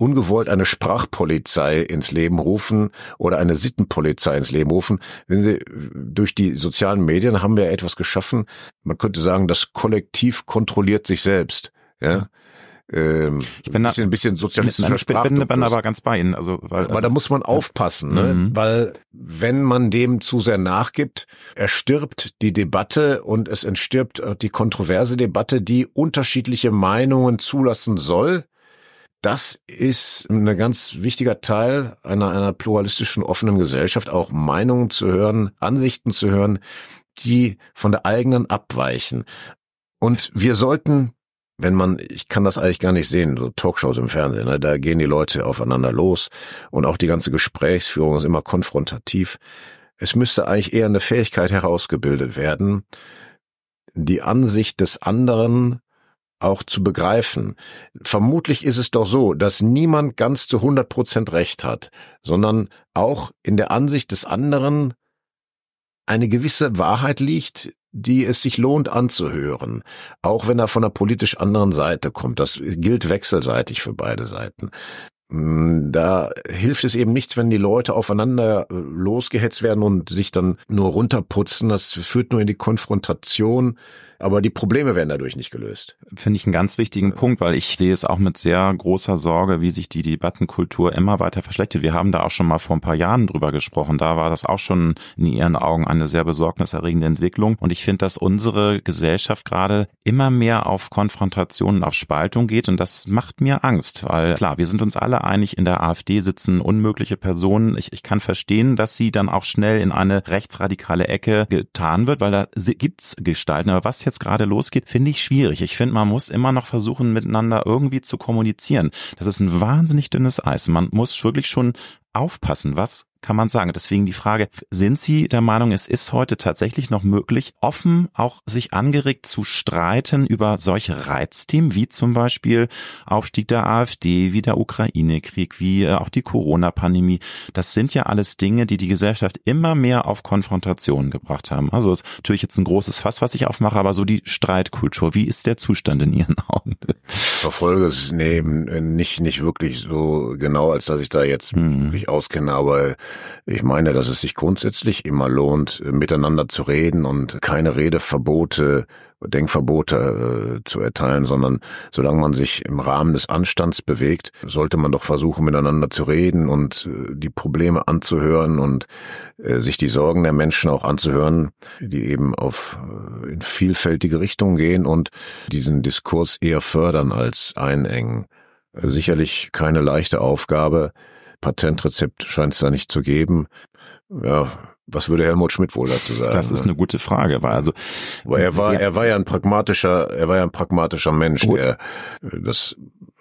ungewollt eine Sprachpolizei ins Leben rufen oder eine Sittenpolizei ins Leben rufen. Wenn Sie, durch die sozialen Medien haben wir etwas geschaffen. Man könnte sagen, das Kollektiv kontrolliert sich selbst. Ja. Ähm, ich bin ein bisschen, ein bisschen sozialistischer Ich bin, bin, bin aber ganz bei Ihnen. Also, weil, aber also, da muss man aufpassen, ne? Mhm. weil wenn man dem zu sehr nachgibt, erstirbt die Debatte und es entstirbt die kontroverse Debatte, die unterschiedliche Meinungen zulassen soll das ist ein ganz wichtiger Teil einer, einer pluralistischen, offenen Gesellschaft, auch Meinungen zu hören, Ansichten zu hören, die von der eigenen abweichen. Und wir sollten, wenn man, ich kann das eigentlich gar nicht sehen, so Talkshows im Fernsehen, ne, da gehen die Leute aufeinander los und auch die ganze Gesprächsführung ist immer konfrontativ. Es müsste eigentlich eher eine Fähigkeit herausgebildet werden, die Ansicht des anderen auch zu begreifen. Vermutlich ist es doch so, dass niemand ganz zu 100 Prozent recht hat, sondern auch in der Ansicht des anderen eine gewisse Wahrheit liegt, die es sich lohnt anzuhören, auch wenn er von einer politisch anderen Seite kommt. Das gilt wechselseitig für beide Seiten. Hm, da hilft es eben nichts, wenn die Leute aufeinander äh, losgehetzt werden und sich dann nur runterputzen. Das führt nur in die Konfrontation aber die Probleme werden dadurch nicht gelöst. Finde ich einen ganz wichtigen. Punkt, weil ich sehe es auch mit sehr großer Sorge, wie sich die Debattenkultur immer weiter verschlechtert. Wir haben da auch schon mal vor ein paar Jahren drüber gesprochen. Da war das auch schon in Ihren Augen eine sehr besorgniserregende Entwicklung. Und ich finde, dass unsere Gesellschaft gerade immer mehr auf Konfrontationen, auf Spaltung geht. Und das macht mir Angst, weil klar, wir sind uns alle einig, in der AfD sitzen unmögliche Personen. Ich, ich kann verstehen, dass sie dann auch schnell in eine rechtsradikale Ecke getan wird, weil da gibt's Gestalten. Aber was jetzt gerade losgeht, finde ich schwierig. Ich finde, man muss immer noch versuchen, miteinander irgendwie zu kommunizieren. Das ist ein wahnsinnig dünnes Eis. Man muss wirklich schon aufpassen, was kann man sagen. Deswegen die Frage, sind Sie der Meinung, es ist heute tatsächlich noch möglich, offen auch sich angeregt zu streiten über solche Reizthemen, wie zum Beispiel Aufstieg der AfD, wie der Ukraine-Krieg, wie äh, auch die Corona-Pandemie. Das sind ja alles Dinge, die die Gesellschaft immer mehr auf Konfrontationen gebracht haben. Also ist natürlich jetzt ein großes Fass, was ich aufmache, aber so die Streitkultur, wie ist der Zustand in Ihren Augen? Verfolge es nee, nicht, nicht wirklich so genau, als dass ich da jetzt mhm. wirklich auskenne, aber Ich meine, dass es sich grundsätzlich immer lohnt, miteinander zu reden und keine Redeverbote, Denkverbote äh, zu erteilen, sondern solange man sich im Rahmen des Anstands bewegt, sollte man doch versuchen, miteinander zu reden und äh, die Probleme anzuhören und äh, sich die Sorgen der Menschen auch anzuhören, die eben auf äh, in vielfältige Richtungen gehen und diesen Diskurs eher fördern als einengen. Sicherlich keine leichte Aufgabe. Patentrezept scheint es da nicht zu geben. Ja, was würde Helmut Schmidt wohl dazu sagen? Das ist ne? eine gute Frage, weil also, weil er war, er war ja ein pragmatischer, er war ja ein pragmatischer Mensch, Gut. der das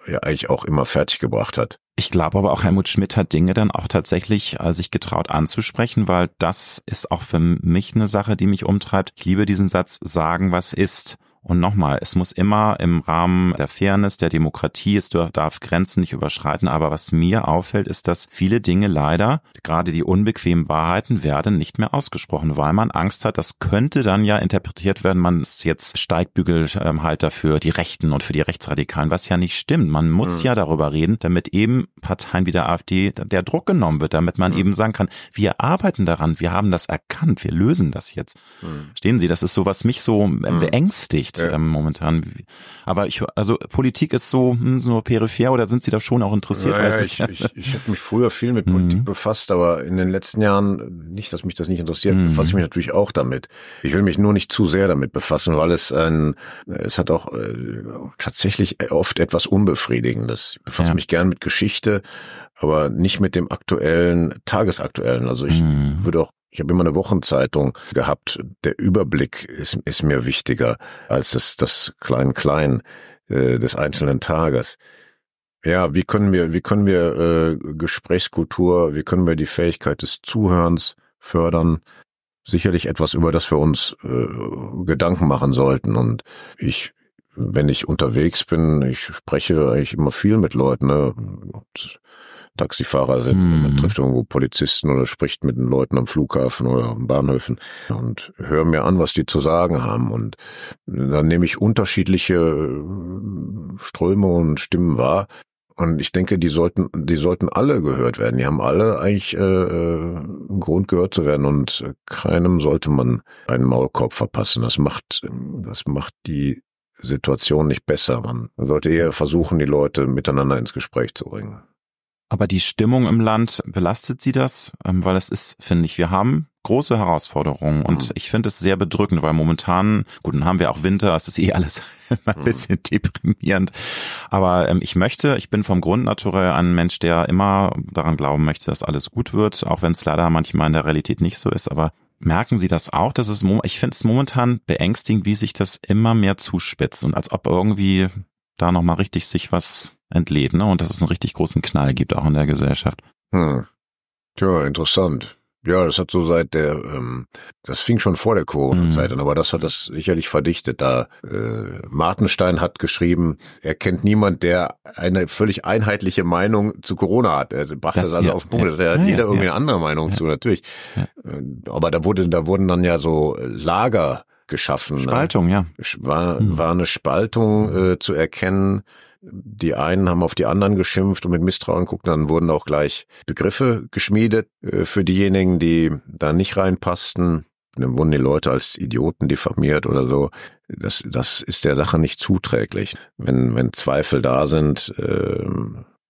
ja eigentlich auch immer fertiggebracht hat. Ich glaube aber auch Helmut Schmidt hat Dinge dann auch tatsächlich äh, sich getraut anzusprechen, weil das ist auch für mich eine Sache, die mich umtreibt. Ich liebe diesen Satz, sagen, was ist. Und nochmal, es muss immer im Rahmen der Fairness, der Demokratie, es darf Grenzen nicht überschreiten. Aber was mir auffällt, ist, dass viele Dinge leider, gerade die unbequemen Wahrheiten, werden nicht mehr ausgesprochen, weil man Angst hat, das könnte dann ja interpretiert werden, man ist jetzt Steigbügelhalter für die Rechten und für die Rechtsradikalen, was ja nicht stimmt. Man muss mhm. ja darüber reden, damit eben Parteien wie der AfD der Druck genommen wird, damit man mhm. eben sagen kann, wir arbeiten daran, wir haben das erkannt, wir lösen das jetzt. Mhm. Stehen Sie, das ist so, was mich so mhm. beängstigt nicht ja. ähm, momentan. Aber ich, also Politik ist so, hm, so peripher oder sind Sie da schon auch interessiert? Naja, ich, ich, ich habe mich früher viel mit Politik mhm. befasst, aber in den letzten Jahren, nicht, dass mich das nicht interessiert, mhm. befasse ich mich natürlich auch damit. Ich will mich nur nicht zu sehr damit befassen, weil es ein, es hat auch äh, tatsächlich oft etwas Unbefriedigendes. Ich befasse ja. mich gern mit Geschichte, aber nicht mit dem aktuellen, tagesaktuellen. Also ich mhm. würde auch ich habe immer eine Wochenzeitung gehabt. Der Überblick ist, ist mir wichtiger als das, das Klein-Klein äh, des einzelnen Tages. Ja, wie können wir, wie können wir äh, Gesprächskultur, wie können wir die Fähigkeit des Zuhörens fördern? Sicherlich etwas, über das wir uns äh, Gedanken machen sollten. Und ich, wenn ich unterwegs bin, ich spreche eigentlich immer viel mit Leuten. Ne? Taxifahrer sind. Mhm. Man trifft irgendwo Polizisten oder spricht mit den Leuten am Flughafen oder am Bahnhöfen und höre mir an, was die zu sagen haben. Und dann nehme ich unterschiedliche äh, Ströme und Stimmen wahr. Und ich denke, die sollten, die sollten alle gehört werden. Die haben alle eigentlich äh, äh einen Grund gehört zu werden und keinem sollte man einen Maulkorb verpassen. Das macht, das macht die Situation nicht besser. Man sollte eher versuchen, die Leute miteinander ins Gespräch zu bringen. Aber die Stimmung im Land, belastet Sie das? Ähm, weil es ist, finde ich, wir haben große Herausforderungen und mhm. ich finde es sehr bedrückend, weil momentan, gut, dann haben wir auch Winter, es ist eh alles [LAUGHS] ein mhm. bisschen deprimierend. Aber ähm, ich möchte, ich bin vom Grund naturell ein Mensch, der immer daran glauben möchte, dass alles gut wird, auch wenn es leider manchmal in der Realität nicht so ist. Aber merken Sie das auch? Dass es, ich finde es momentan beängstigend, wie sich das immer mehr zuspitzt und als ob irgendwie da nochmal richtig sich was entlädt, ne? Und dass es einen richtig großen Knall gibt, auch in der Gesellschaft. Hm. Tja, interessant. Ja, das hat so seit der, ähm, das fing schon vor der Corona-Zeit mhm. an, aber das hat das sicherlich verdichtet. Da äh, Martenstein hat geschrieben, er kennt niemand, der eine völlig einheitliche Meinung zu Corona hat. Er brachte das, das also ja, auf den Punkt, ja, da hat ja, jeder irgendwie eine andere Meinung zu, natürlich. Äh, aber da wurde, da wurden dann ja so Lager geschaffen. Ne? Spaltung, ja. War, mhm. war eine Spaltung äh, zu erkennen die einen haben auf die anderen geschimpft und mit Misstrauen guckten, dann wurden auch gleich Begriffe geschmiedet äh, für diejenigen, die da nicht reinpassten. Dann wurden die Leute als Idioten diffamiert oder so. Das, das ist der Sache nicht zuträglich. Wenn, wenn Zweifel da sind, äh,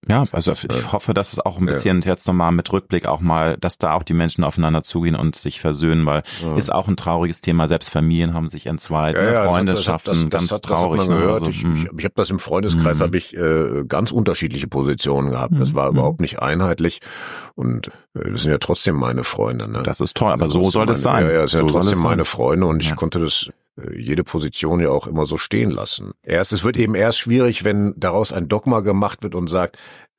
ja, also ich hoffe, dass es auch ein bisschen ja. jetzt nochmal mit Rückblick auch mal, dass da auch die Menschen aufeinander zugehen und sich versöhnen, weil ja. ist auch ein trauriges Thema. Selbst Familien haben sich entzweit, ja, ja, Freundschaften, das, das, das, ganz traurig. Das hat man gehört. Also, ich, ich, ich habe das im Freundeskreis, mhm. habe ich äh, ganz unterschiedliche Positionen gehabt. Das war mhm. überhaupt nicht einheitlich und äh, das sind ja trotzdem meine Freunde. Ne? Das ist toll, aber so soll das sein. Ja, ja, das sind so ja trotzdem meine Freunde und ich konnte das äh, jede Position ja auch immer so stehen lassen. Erst, es wird eben erst schwierig, wenn daraus ein Dogma gemacht wird und sagt,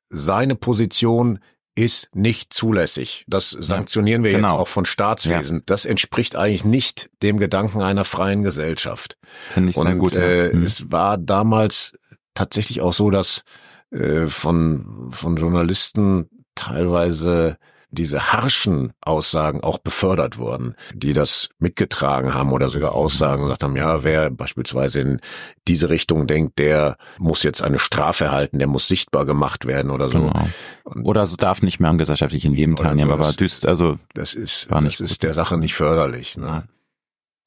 seine Position ist nicht zulässig. Das sanktionieren wir genau. jetzt auch von Staatswesen. Ja. Das entspricht eigentlich nicht dem Gedanken einer freien Gesellschaft. Finde ich Und sehr gut, äh, mhm. es war damals tatsächlich auch so, dass äh, von von Journalisten teilweise diese harschen Aussagen auch befördert wurden, die das mitgetragen haben oder sogar Aussagen gesagt haben, ja, wer beispielsweise in diese Richtung denkt, der muss jetzt eine Strafe erhalten, der muss sichtbar gemacht werden oder so. Genau. oder so darf nicht mehr am gesellschaftlichen Leben teilnehmen, aber düst, also das ist das ist der Sache nicht förderlich. Ne?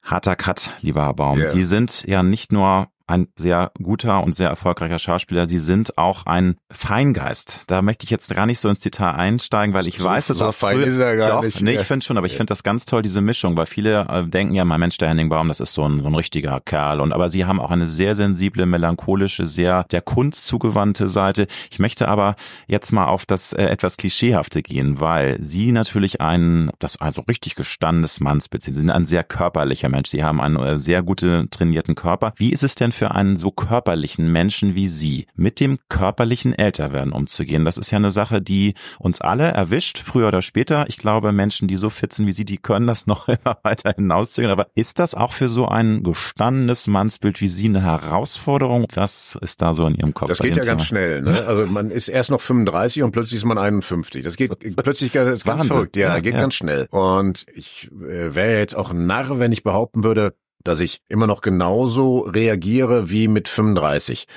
Harter Cut, lieber Herr Baum. Yeah. Sie sind ja nicht nur ein sehr guter und sehr erfolgreicher Schauspieler. Sie sind auch ein Feingeist. Da möchte ich jetzt gar nicht so ins Detail einsteigen, weil ich so, weiß, dass so fein früher, ist er gar doch, nicht. Nee, ich finde schon, aber ich finde das ganz toll, diese Mischung, weil viele äh, denken ja, mein Mensch, der Henning Baum, das ist so ein, so ein richtiger Kerl. Und aber sie haben auch eine sehr sensible, melancholische, sehr der Kunst zugewandte Seite. Ich möchte aber jetzt mal auf das äh, etwas Klischeehafte gehen, weil sie natürlich ein, das also richtig gestandenes Mannsbild sind. Sie sind ein sehr körperlicher Mensch. Sie haben einen äh, sehr guten trainierten Körper. Wie ist es denn für einen so körperlichen Menschen wie Sie, mit dem körperlichen Älterwerden umzugehen. Das ist ja eine Sache, die uns alle erwischt, früher oder später. Ich glaube, Menschen, die so fit sind wie Sie, die können das [LAUGHS] noch immer weiter hinauszögern. Aber ist das auch für so ein gestandenes Mannsbild wie Sie eine Herausforderung? Was ist da so in Ihrem Kopf? Das geht ja Thema? ganz schnell. Ne? [LAUGHS] Also man ist erst noch 35 und plötzlich ist man 51. Das geht [LAUGHS] plötzlich das ist ganz verrückt. Ja, ja geht ja. ganz schnell. Und ich äh, wäre jetzt auch ein Narr, wenn ich behaupten würde, dass ich immer noch genauso reagiere wie mit 35.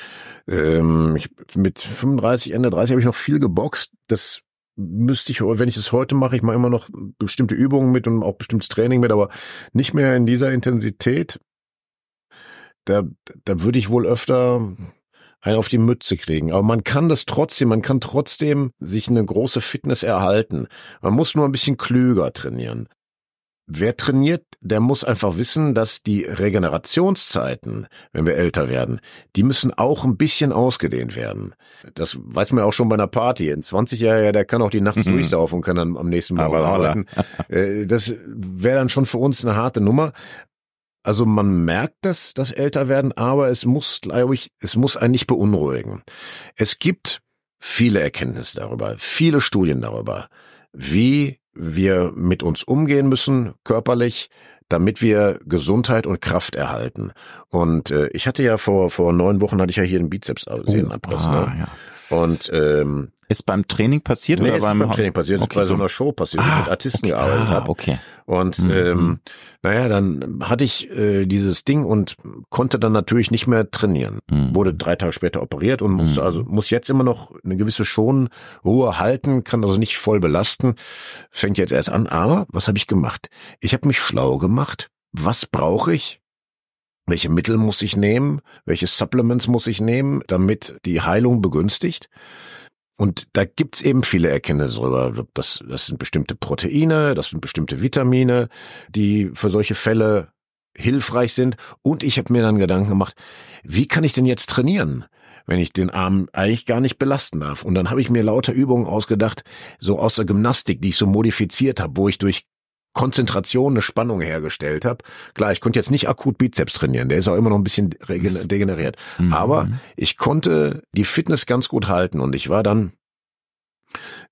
Ähm, ich, mit 35, Ende 30 habe ich noch viel geboxt. Das müsste ich, wenn ich es heute mache, ich mache immer noch bestimmte Übungen mit und auch bestimmtes Training mit, aber nicht mehr in dieser Intensität. Da, da würde ich wohl öfter einen auf die Mütze kriegen. Aber man kann das trotzdem, man kann trotzdem sich eine große Fitness erhalten. Man muss nur ein bisschen klüger trainieren. Wer trainiert, der muss einfach wissen, dass die Regenerationszeiten, wenn wir älter werden, die müssen auch ein bisschen ausgedehnt werden. Das weiß man auch schon bei einer Party. Ein 20-Jähriger, der kann auch die nachts mhm. durchsaufen und kann dann am nächsten Morgen Aber arbeiten. [LAUGHS] Äh, das wäre dann schon für uns eine harte Nummer. Also man merkt das, das Älterwerden, aber es muss, glaube ich, es muss einen nicht beunruhigen. Es gibt viele Erkenntnisse darüber, viele Studien darüber, wie wir mit uns umgehen müssen, körperlich, damit wir Gesundheit und Kraft erhalten. Und äh, ich hatte ja vor vor neun Wochen hatte ich ja hier einen Bizeps Sehnenabriss. Oh, ah, ne? ja. Und ähm, ist beim Training passiert nee, oder ist beim, beim Training passiert? Okay, ist bei so einer Show passiert, ah, wo ich ah, mit Artisten okay, gearbeitet ah, habe. Okay. Und mhm. ähm, mhm. naja, dann hatte ich äh, dieses Ding und konnte dann natürlich nicht mehr trainieren. Mhm. Wurde drei Tage später operiert und musste mhm. also muss jetzt immer noch eine gewisse Schonruhe halten, kann also nicht voll belasten. Fängt jetzt erst an. Aber was habe ich gemacht? Ich habe mich schlau gemacht. Was brauche ich? Welche Mittel muss ich nehmen? Welche Supplements muss ich nehmen, damit die Heilung begünstigt? Und da gibt's eben viele Erkenntnisse darüber. Das, das sind bestimmte Proteine, das sind bestimmte Vitamine, die für solche Fälle hilfreich sind. Und ich habe mir dann Gedanken gemacht, wie kann ich denn jetzt trainieren? wenn ich den Arm eigentlich gar nicht belasten darf. Und dann habe ich mir lauter Übungen ausgedacht, so aus der Gymnastik, die ich so modifiziert habe, wo ich durch Konzentration eine Spannung hergestellt habe. Klar, ich konnte jetzt nicht akut Bizeps trainieren, der ist auch immer noch ein bisschen degeneriert. Mhm. Aber ich konnte die Fitness ganz gut halten und ich war dann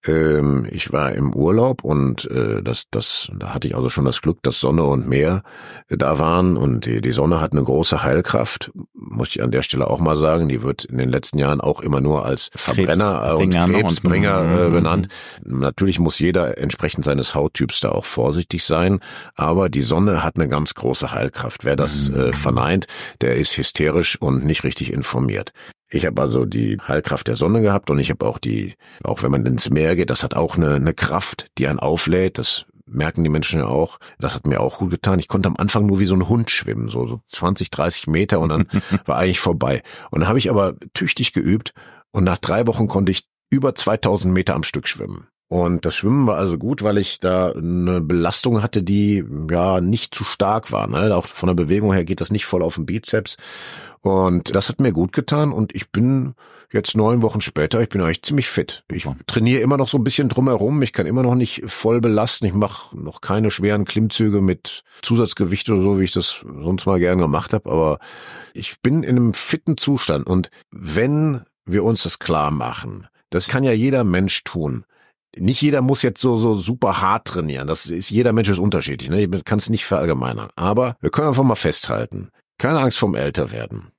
ähm, ich war im Urlaub und äh, das, das, da hatte ich also schon das Glück, dass Sonne und Meer äh, da waren und die, die Sonne hat eine große Heilkraft, muss ich an der Stelle auch mal sagen. Die wird in den letzten Jahren auch immer nur als Verbrenner und Krebsbringer äh, mhm. benannt. Natürlich muss jeder entsprechend seines Hauttyps da auch vorsichtig sein, aber die Sonne hat eine ganz große Heilkraft. Wer das äh, mhm. verneint, der ist hysterisch und nicht richtig informiert. Ich habe also die Heilkraft der Sonne gehabt und ich habe auch die, auch wenn man ins Meer geht, das hat auch eine, eine Kraft, die einen auflädt. Das merken die Menschen ja auch. Das hat mir auch gut getan. Ich konnte am Anfang nur wie so ein Hund schwimmen, so, so 20, 30 Meter und dann [LAUGHS] war eigentlich vorbei. Und dann habe ich aber tüchtig geübt und nach drei Wochen konnte ich über 2000 Meter am Stück schwimmen. Und das Schwimmen war also gut, weil ich da eine Belastung hatte, die ja nicht zu stark war. Ne? Auch von der Bewegung her geht das nicht voll auf den Bizeps. Und das hat mir gut getan und ich bin jetzt neun Wochen später, ich bin eigentlich ziemlich fit. Ich trainiere immer noch so ein bisschen drumherum, ich kann immer noch nicht voll belasten, ich mache noch keine schweren Klimmzüge mit Zusatzgewicht oder so, wie ich das sonst mal gern gemacht habe, aber ich bin in einem fitten Zustand und wenn wir uns das klar machen, das kann ja jeder Mensch tun. Nicht jeder muss jetzt so, so super hart trainieren. Das ist, jeder Mensch ist unterschiedlich. Ne? Ich kann es nicht verallgemeinern. Aber wir können einfach mal festhalten. Keine Angst vorm Älterwerden.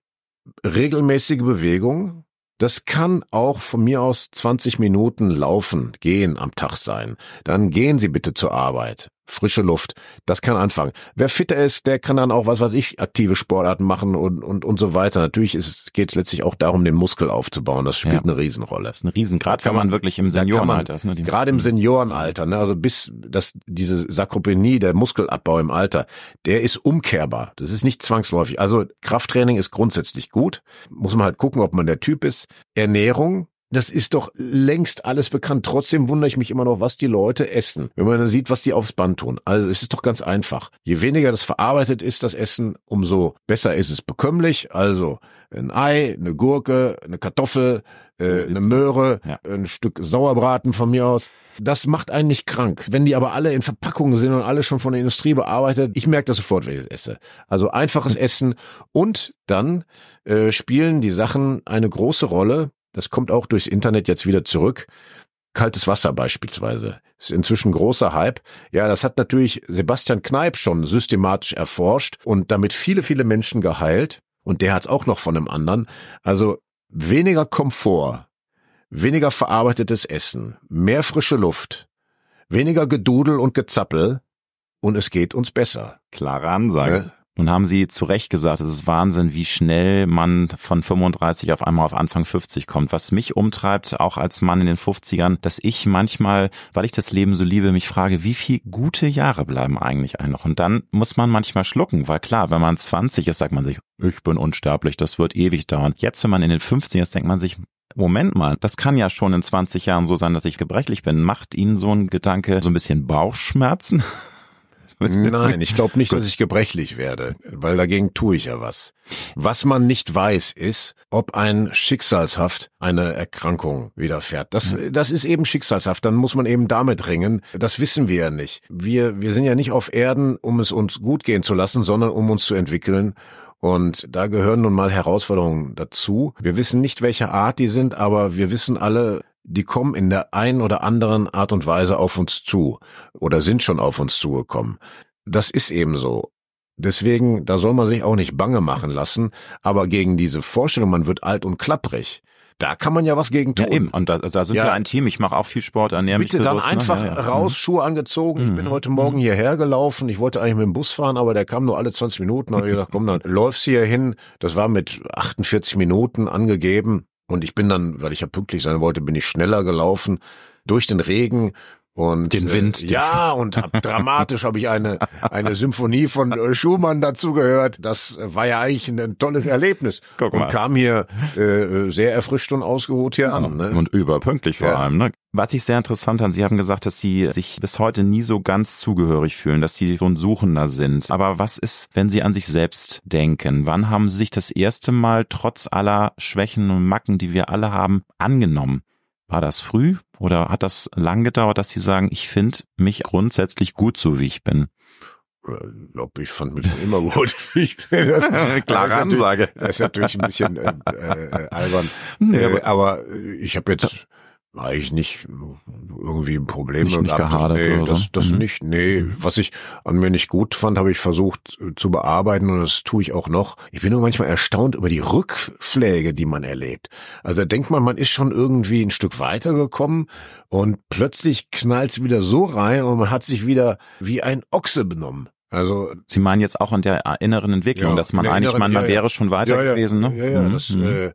Regelmäßige Bewegung, Das kann auch von mir aus 20 Minuten laufen, gehen am Tag sein. Dann gehen Sie bitte zur Arbeit frische Luft. Das kann anfangen. Wer fitter ist, der kann dann auch, was weiß ich, aktive Sportarten machen und, und, und so weiter. Natürlich ist, geht es letztlich auch darum, den Muskel aufzubauen. Das spielt ja. eine Riesenrolle. Das ist eine Riesen, gerade kann man wirklich im Seniorenalter. Ne, gerade im Seniorenalter, ne, also bis das, diese Sarkopenie, der Muskelabbau im Alter, der ist umkehrbar. Das ist nicht zwangsläufig. Also Krafttraining ist grundsätzlich gut. Muss man halt gucken, ob man der Typ ist. Ernährung, das ist doch längst alles bekannt. Trotzdem wundere ich mich immer noch, was die Leute essen, wenn man dann sieht, was die aufs Band tun. Also es ist doch ganz einfach. Je weniger das verarbeitet ist, das Essen, umso besser ist es bekömmlich. Also ein Ei, eine Gurke, eine Kartoffel, äh, eine Möhre, ja. ein Stück Sauerbraten von mir aus. Das macht einen nicht krank. Wenn die aber alle in Verpackungen sind und alle schon von der Industrie bearbeitet, ich merke das sofort, wenn ich das esse. Also einfaches [LAUGHS] Essen und dann äh, spielen die Sachen eine große Rolle das kommt auch durchs Internet jetzt wieder zurück. Kaltes Wasser beispielsweise ist inzwischen großer Hype. Ja, das hat natürlich Sebastian Kneip schon systematisch erforscht und damit viele, viele Menschen geheilt. Und der hat es auch noch von einem anderen. Also weniger Komfort, weniger verarbeitetes Essen, mehr frische Luft, weniger Gedudel und Gezappel und es geht uns besser. Klare Ansage. Ne? Nun haben Sie zu Recht gesagt, es ist Wahnsinn, wie schnell man von 35 auf einmal auf Anfang 50 kommt. Was mich umtreibt, auch als Mann in den 50ern, dass ich manchmal, weil ich das Leben so liebe, mich frage, wie viel gute Jahre bleiben eigentlich ein noch? Und dann muss man manchmal schlucken, weil klar, wenn man 20 ist, sagt man sich, ich bin unsterblich, das wird ewig dauern. Jetzt, wenn man in den 50ern ist, denkt man sich, Moment mal, das kann ja schon in 20 Jahren so sein, dass ich gebrechlich bin. Macht Ihnen so ein Gedanke so ein bisschen Bauchschmerzen? Nein, ich glaube nicht, dass ich gebrechlich werde, weil dagegen tue ich ja was. Was man nicht weiß, ist, ob ein schicksalshaft eine Erkrankung widerfährt. Das, das ist eben schicksalshaft. Dann muss man eben damit ringen. Das wissen wir ja nicht. Wir, wir sind ja nicht auf Erden, um es uns gut gehen zu lassen, sondern um uns zu entwickeln. Und da gehören nun mal Herausforderungen dazu. Wir wissen nicht, welche Art die sind, aber wir wissen alle, die kommen in der einen oder anderen Art und Weise auf uns zu oder sind schon auf uns zugekommen. Das ist eben so. Deswegen, da soll man sich auch nicht bange machen lassen, aber gegen diese Vorstellung, man wird alt und klapprig, da kann man ja was gegen tun. Ja, eben. Und da, da sind ja. wir ein Team. Ich mache auch viel Sport, ernähre Bitte mich bewusst, dann ne? einfach ja, ja. raus, mhm. Schuhe angezogen. Ich bin mhm. heute Morgen mhm. hierher gelaufen. Ich wollte eigentlich mit dem Bus fahren, aber der kam nur alle 20 Minuten. Da habe ich gedacht, komm, dann [LAUGHS] läufst du hier hin. Das war mit 48 Minuten angegeben. Und ich bin dann, weil ich ja pünktlich sein wollte, bin ich schneller gelaufen durch den Regen und den Wind. Äh, ja, [LAUGHS] und hab, dramatisch habe ich eine eine Symphonie von äh, Schumann dazu gehört. Das war ja eigentlich ein, ein tolles Erlebnis. Guck mal. Und kam hier äh, sehr erfrischt und ausgeruht hier an. Ne? Und überpünktlich vor ja. allem. Ne? Was ich sehr interessant fand, Sie haben gesagt, dass Sie sich bis heute nie so ganz zugehörig fühlen, dass Sie so ein Suchender sind. Aber was ist, wenn Sie an sich selbst denken? Wann haben Sie sich das erste Mal trotz aller Schwächen und Macken, die wir alle haben, angenommen? War das früh oder hat das lang gedauert, dass Sie sagen, ich finde mich grundsätzlich gut so, wie ich bin? Ich glaube, ich fand mich schon immer gut. [LAUGHS] Ich bin das, [LAUGHS] Klare das Ansage. Das ist natürlich ein bisschen äh, äh, albern. Nee, aber, äh, aber ich habe jetzt eigentlich nicht irgendwie ein Problem nicht, nicht gehabt. Nee, das, das mhm. nicht. Nee, was ich an mir nicht gut fand, habe ich versucht äh, zu bearbeiten und das tue ich auch noch. Ich bin nur manchmal erstaunt über die Rückschläge, die man erlebt. Also da denkt man, man ist schon irgendwie ein Stück weitergekommen und plötzlich knallt's wieder so rein und man hat sich wieder wie ein Ochse benommen. Also Sie meinen jetzt auch an der inneren Entwicklung, ja, dass man eigentlich, inneren, man, man ja, wäre schon weiter ja, gewesen, ne? Ja, ja, mhm. das, mhm. äh, äh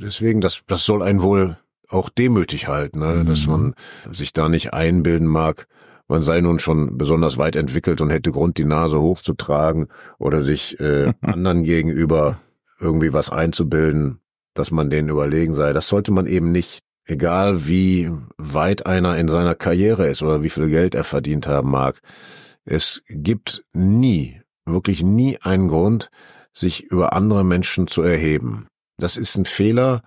deswegen, das, das soll einen wohl auch demütig halten, ne? Mhm. dass man sich da nicht einbilden mag, man sei nun schon besonders weit entwickelt und hätte Grund, die Nase hochzutragen oder sich äh, [LAUGHS] anderen gegenüber irgendwie was einzubilden, dass man denen überlegen sei. Das sollte man eben nicht, egal wie weit einer in seiner Karriere ist oder wie viel Geld er verdient haben mag. Es gibt nie, wirklich nie einen Grund, sich über andere Menschen zu erheben. Das ist ein Fehler,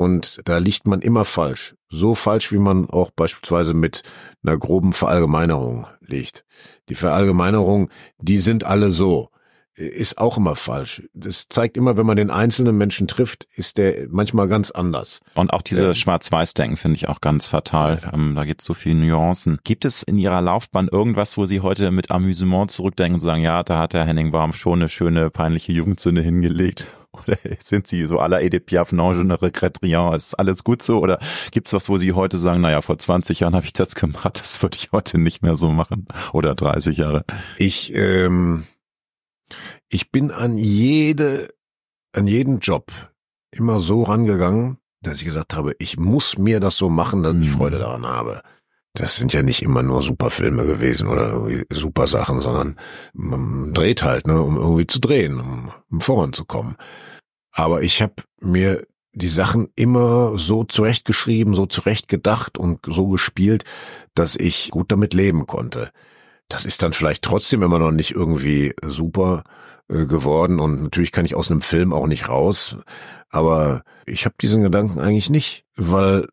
und da liegt man immer falsch. So falsch, wie man auch beispielsweise mit einer groben Verallgemeinerung liegt. Die Verallgemeinerung, die sind alle so. Ist auch immer falsch. Das zeigt immer, wenn man den einzelnen Menschen trifft, ist der manchmal ganz anders. Und auch diese ähm, Schwarz-Weiß-Denken finde ich auch ganz fatal. Ähm, da gibt es so viele Nuancen. Gibt es in Ihrer Laufbahn irgendwas, wo Sie heute mit Amüsement zurückdenken und sagen, ja, da hat der Henning Baum schon eine schöne, peinliche Jugendsünde hingelegt? [LAUGHS] Oder sind Sie so aller Edith Piaf, non, je ne regrette rien, ist alles gut so? Oder gibt's was, wo Sie heute sagen, naja, vor 20 Jahren habe ich das gemacht, das würde ich heute nicht mehr so machen? Oder 30 Jahre? Ich, ähm, ich bin an jede, an jeden Job immer so rangegangen, dass ich gesagt habe, ich muss mir das so machen, dass ich mhm. Freude daran habe. Das sind ja nicht immer nur super Filme gewesen oder super Sachen, sondern man dreht halt, ne, um irgendwie zu drehen, um, um voranzukommen. Aber ich habe mir die Sachen immer so zurechtgeschrieben, so zurechtgedacht und so gespielt, dass ich gut damit leben konnte. Das ist dann vielleicht trotzdem immer noch nicht irgendwie super äh, geworden und natürlich kann ich aus einem Film auch nicht raus, aber ich habe diesen Gedanken eigentlich nicht, weil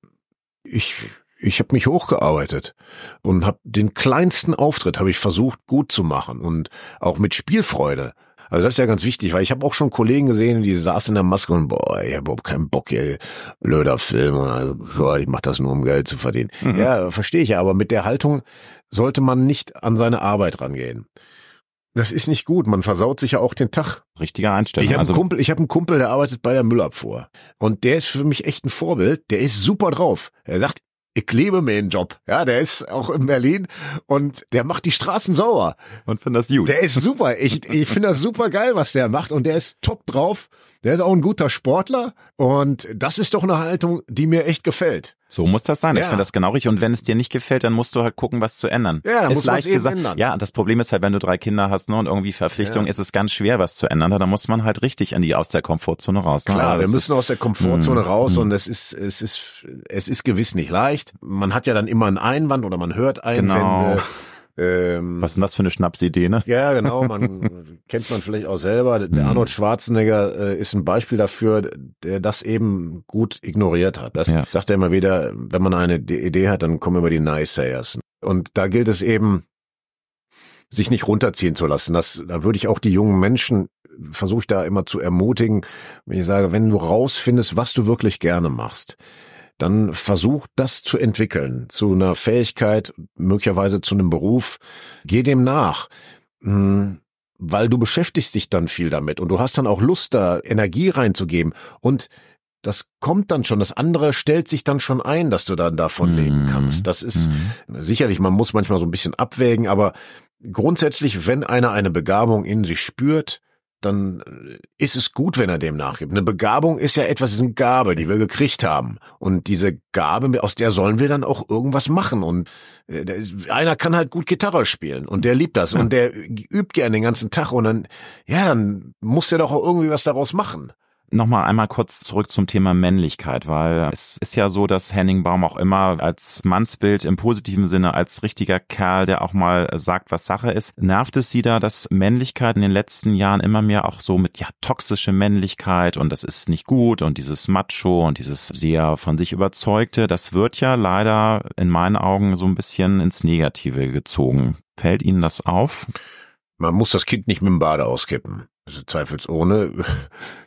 ich ich habe mich hochgearbeitet und habe den kleinsten Auftritt habe ich versucht gut zu machen und auch mit Spielfreude. Also das ist ja ganz wichtig, weil ich habe auch schon Kollegen gesehen, die saßen in der Maske und boah, ich habe überhaupt keinen Bock hier, blöder Film, also, boah, ich mache das nur, um Geld zu verdienen. Mhm. Ja, verstehe ich ja, aber mit der Haltung sollte man nicht an seine Arbeit rangehen. Das ist nicht gut. Man versaut sich ja auch den Tag. Richtiger Einstellung. Ich habe also einen Kumpel, ich habe einen Kumpel, der arbeitet bei der Müllabfuhr. Und der ist für mich echt ein Vorbild. Der ist super drauf. Er sagt, ich liebe meinen Job. Ja, der ist auch in Berlin und der macht die Straßen sauer. Und finde das gut. Der ist super. Ich, ich finde das super geil, was der macht und der ist top drauf. Der ist auch ein guter Sportler und das ist doch eine Haltung, die mir echt gefällt. So muss das sein. Ja. Ich finde das genau richtig. Und wenn es dir nicht gefällt, dann musst du halt gucken, was zu ändern. Ja, dann ist muss leicht gesagt. Ändern. Ja, das Problem ist halt, wenn du drei Kinder hast ne, und irgendwie Verpflichtungen, ja. ist es ganz schwer, was zu ändern. Da muss man halt richtig in die aus der Komfortzone raus. Ne? Klar, wir müssen aus der Komfortzone mm, raus mm. und es ist es ist es ist gewiss nicht leicht. Man hat ja dann immer einen Einwand oder man hört Einwände. Genau. Ähm, Was ist denn das für eine Schnapsidee, ne? Ja, genau. Man [LAUGHS] kennt man vielleicht auch selber. Der mhm. Arnold Schwarzenegger äh, ist ein Beispiel dafür, der das eben gut ignoriert hat. Das ja. sagt er immer wieder, wenn man eine Idee hat, dann kommen immer die Naysayers. Und da gilt es eben, sich nicht runterziehen zu lassen. Das, da würde ich auch die jungen Menschen versuche ich da immer zu ermutigen, wenn ich sage, wenn du rausfindest, was du wirklich gerne machst, dann versuch das zu entwickeln, zu einer Fähigkeit, möglicherweise zu einem Beruf. Geh dem nach. Hm, weil du beschäftigst dich dann viel damit und du hast dann auch Lust, da Energie reinzugeben. Und das kommt dann schon, das andere stellt sich dann schon ein, dass du dann davon mhm. leben kannst. Das ist mhm. sicherlich, man muss manchmal so ein bisschen abwägen, aber grundsätzlich, wenn einer eine Begabung in sich spürt, dann ist es gut, wenn er dem nachgibt. Eine Begabung ist ja etwas, ist eine Gabe, die wir gekriegt haben. Und diese Gabe, aus der sollen wir dann auch irgendwas machen. Und äh, einer kann halt gut Gitarre spielen und der liebt das ja. und der übt gern den ganzen Tag und dann, ja, dann muss der doch auch irgendwie was daraus machen. Nochmal einmal kurz zurück zum Thema Männlichkeit, weil es ist ja so, dass Henning Baum auch immer als Mannsbild im positiven Sinne, als richtiger Kerl, der auch mal sagt, was Sache ist. Nervt es Sie da, dass Männlichkeit in den letzten Jahren immer mehr auch so mit, ja, toxische Männlichkeit und das ist nicht gut und dieses Macho und dieses sehr von sich überzeugte, das wird ja leider in meinen Augen so ein bisschen ins Negative gezogen. Fällt Ihnen das auf? Man muss das Kind nicht mit dem Bade auskippen. Also zweifelsohne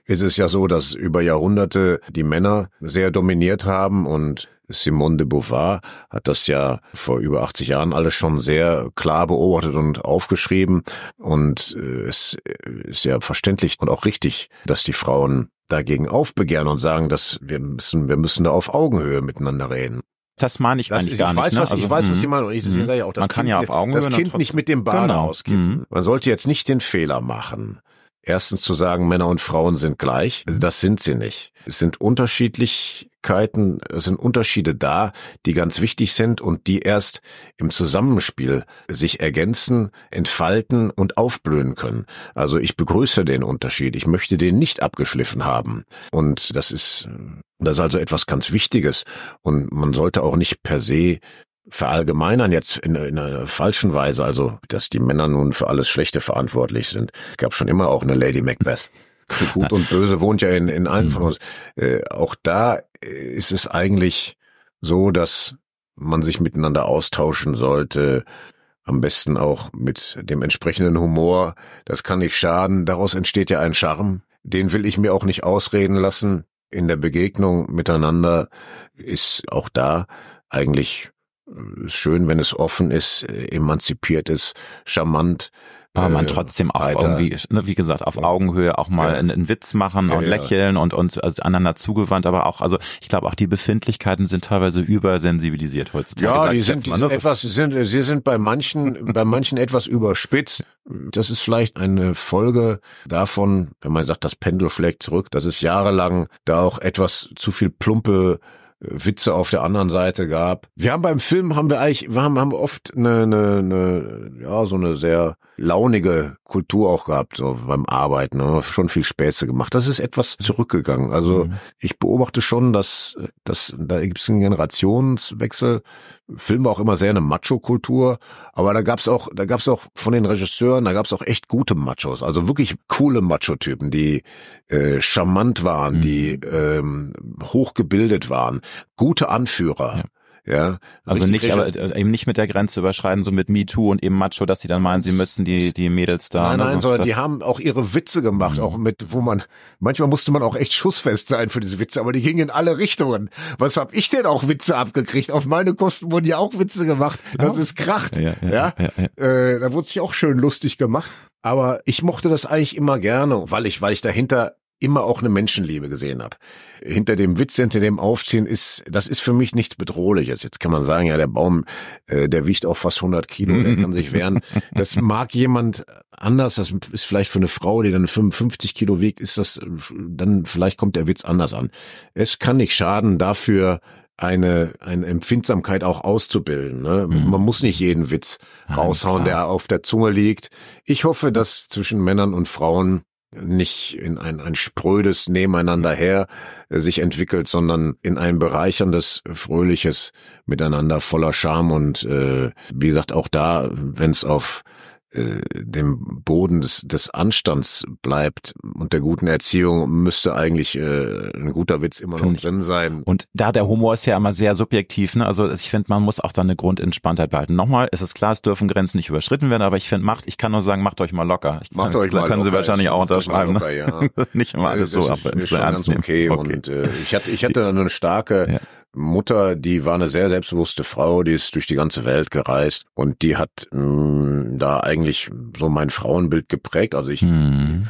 ist es ja so, dass über Jahrhunderte die Männer sehr dominiert haben und Simone de Beauvoir hat das ja vor über 80 Jahren alles schon sehr klar beobachtet und aufgeschrieben. Und äh, es ist ja verständlich und auch richtig, dass die Frauen dagegen aufbegehren und sagen, dass wir müssen, wir müssen da auf Augenhöhe miteinander reden. Das meine ich das eigentlich ist, gar ich weiß, nicht. Ne? Was, also, ich weiß, was Sie mhm. meinen. Und ich, mhm. sage ich auch, das man kind, kann ja auf Augenhöhe das Kind nicht mit dem Bade genau. auskippen. Mhm. Man sollte jetzt nicht den Fehler machen, Erstens zu sagen, Männer und Frauen sind gleich. Das sind sie nicht. Es sind Unterschiedlichkeiten, es sind Unterschiede da, die ganz wichtig sind und die erst im Zusammenspiel sich ergänzen, entfalten und aufblühen können. Also ich begrüße den Unterschied. Ich möchte den nicht abgeschliffen haben. Und das ist, das ist also etwas ganz Wichtiges. Und man sollte auch nicht per se verallgemeinern jetzt in, in einer falschen Weise, also dass die Männer nun für alles Schlechte verantwortlich sind. Es gab schon immer auch eine Lady Macbeth. [LAUGHS] Gut und Böse wohnt ja in, in allen von mhm. uns. Äh, auch da ist es eigentlich so, dass man sich miteinander austauschen sollte am besten auch mit dem entsprechenden Humor. Das kann nicht schaden. Daraus entsteht ja ein Charme. Den will ich mir auch nicht ausreden lassen. In der Begegnung miteinander ist auch da eigentlich äh, schön, wenn es offen ist, äh, emanzipiert ist, charmant. Aber man äh, trotzdem auch weiter. irgendwie, ne, wie gesagt, auf Augenhöhe auch mal ja. einen, Witz machen ja, und lächeln ja. und uns also einander zugewandt, aber auch, also ich glaube auch die Befindlichkeiten sind teilweise übersensibilisiert heutzutage. Ja, die sind, die sind etwas, sind, sie sind bei manchen, bei manchen etwas überspitzt. Das ist vielleicht eine Folge davon, wenn man sagt, das Pendel schlägt zurück, dass es jahrelang da auch etwas zu viel plumpe Witze auf der anderen Seite gab. Wir haben beim Film haben wir eigentlich, wir haben, haben oft eine, eine, eine, ja, so eine sehr launige Kultur auch gehabt, so beim Arbeiten, ne? schon viel Späße gemacht. Das ist etwas zurückgegangen. Also mhm. ich beobachte schon, dass, dass da gibt es einen Generationswechsel. Film war auch immer sehr eine Macho-Kultur, aber da gab's auch, da gab's auch von den Regisseuren, da gab's auch echt gute Machos, also wirklich coole Macho-Typen, die äh, charmant waren, mhm. die ähm, hochgebildet waren, gute Anführer. Ja ja, also nicht, aber äh, eben nicht mit der Grenze überschreiten, so mit MeToo und eben Macho, dass sie dann meinen, sie müssen die die Mädels da. Nein, nein, so, sondern die haben auch ihre Witze gemacht, mhm. auch mit, wo man manchmal musste man auch echt schussfest sein für diese Witze, aber die gingen in alle Richtungen. Was hab ich denn auch Witze abgekriegt? Auf meine Kosten wurden ja auch Witze gemacht. Das ja. ist kracht. Ja, ja, ja, ja. Äh, da wurde sich auch schön lustig gemacht. Aber ich mochte das eigentlich immer gerne, weil ich, weil ich dahinter immer auch eine Menschenliebe gesehen habe. Hinter dem Witz, hinter dem Aufziehen ist, das ist für mich nichts Bedrohliches. Jetzt kann man sagen, ja, der Baum, äh, der wiegt auch fast 100 Kilo, der kann sich wehren. [LAUGHS] Das mag jemand anders, das ist vielleicht für eine Frau, die dann 55 Kilo wiegt, ist das, dann vielleicht kommt der Witz anders an. Es kann nicht schaden, dafür eine, eine Empfindsamkeit auch auszubilden. Ne? Mhm. Man muss nicht jeden Witz raushauen, der auf der Zunge liegt. Ich hoffe, dass zwischen Männern und Frauen nicht in ein, ein sprödes Nebeneinander her äh, sich entwickelt, sondern in ein bereicherndes, fröhliches Miteinander voller Charme und äh, wie gesagt auch da, wenn es auf äh, dem Boden des, des Anstands bleibt und der guten Erziehung müsste eigentlich äh, ein guter Witz immer noch drin sein. Und da der Humor ist ja immer sehr subjektiv, ne? Also ich finde, man muss auch da eine Grundentspanntheit behalten. Nochmal, es ist klar, es dürfen Grenzen nicht überschritten werden, aber ich finde, macht, ich kann nur sagen, macht euch mal locker. Ich macht euch mal können locker. Sie wahrscheinlich auch unterschreiben. Locker, ja. [LAUGHS] nicht immer alles das so ab. Ist ganz okay. okay. Und äh, ich hatte, ich hatte eine starke ja Mutter, die war eine sehr selbstbewusste Frau, die ist durch die ganze Welt gereist und die hat mh, mm, da eigentlich so mein Frauenbild geprägt. Also ich hm.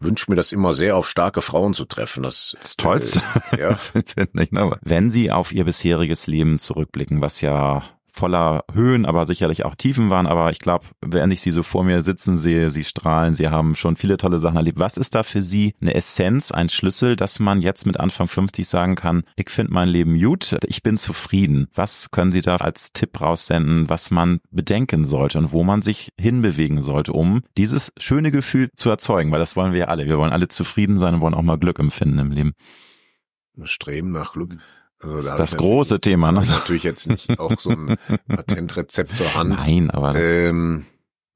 wünsche mir das immer sehr, auf starke Frauen zu treffen. Das, das Tollste. Äh, ja. [LAUGHS] Ne? Wenn Sie auf Ihr bisheriges Leben zurückblicken, was ja voller Höhen, aber sicherlich auch Tiefen waren. Aber ich glaube, wenn ich sie so vor mir sitzen sehe, sie strahlen, sie haben schon viele tolle Sachen erlebt. Was ist da für Sie eine Essenz, ein Schlüssel, dass man jetzt mit Anfang 50 sagen kann, ich finde mein Leben gut, ich bin zufrieden. Was können Sie da als Tipp raussenden, was man bedenken sollte und wo man sich hinbewegen sollte, um dieses schöne Gefühl zu erzeugen? Weil das wollen wir ja alle. Wir wollen alle zufrieden sein und wollen auch mal Glück empfinden im Leben. Streben nach Glück. Also das ist das große Thema. Ne? Natürlich jetzt nicht auch so ein [LAUGHS] Patentrezept zur Hand. Nein, aber ähm,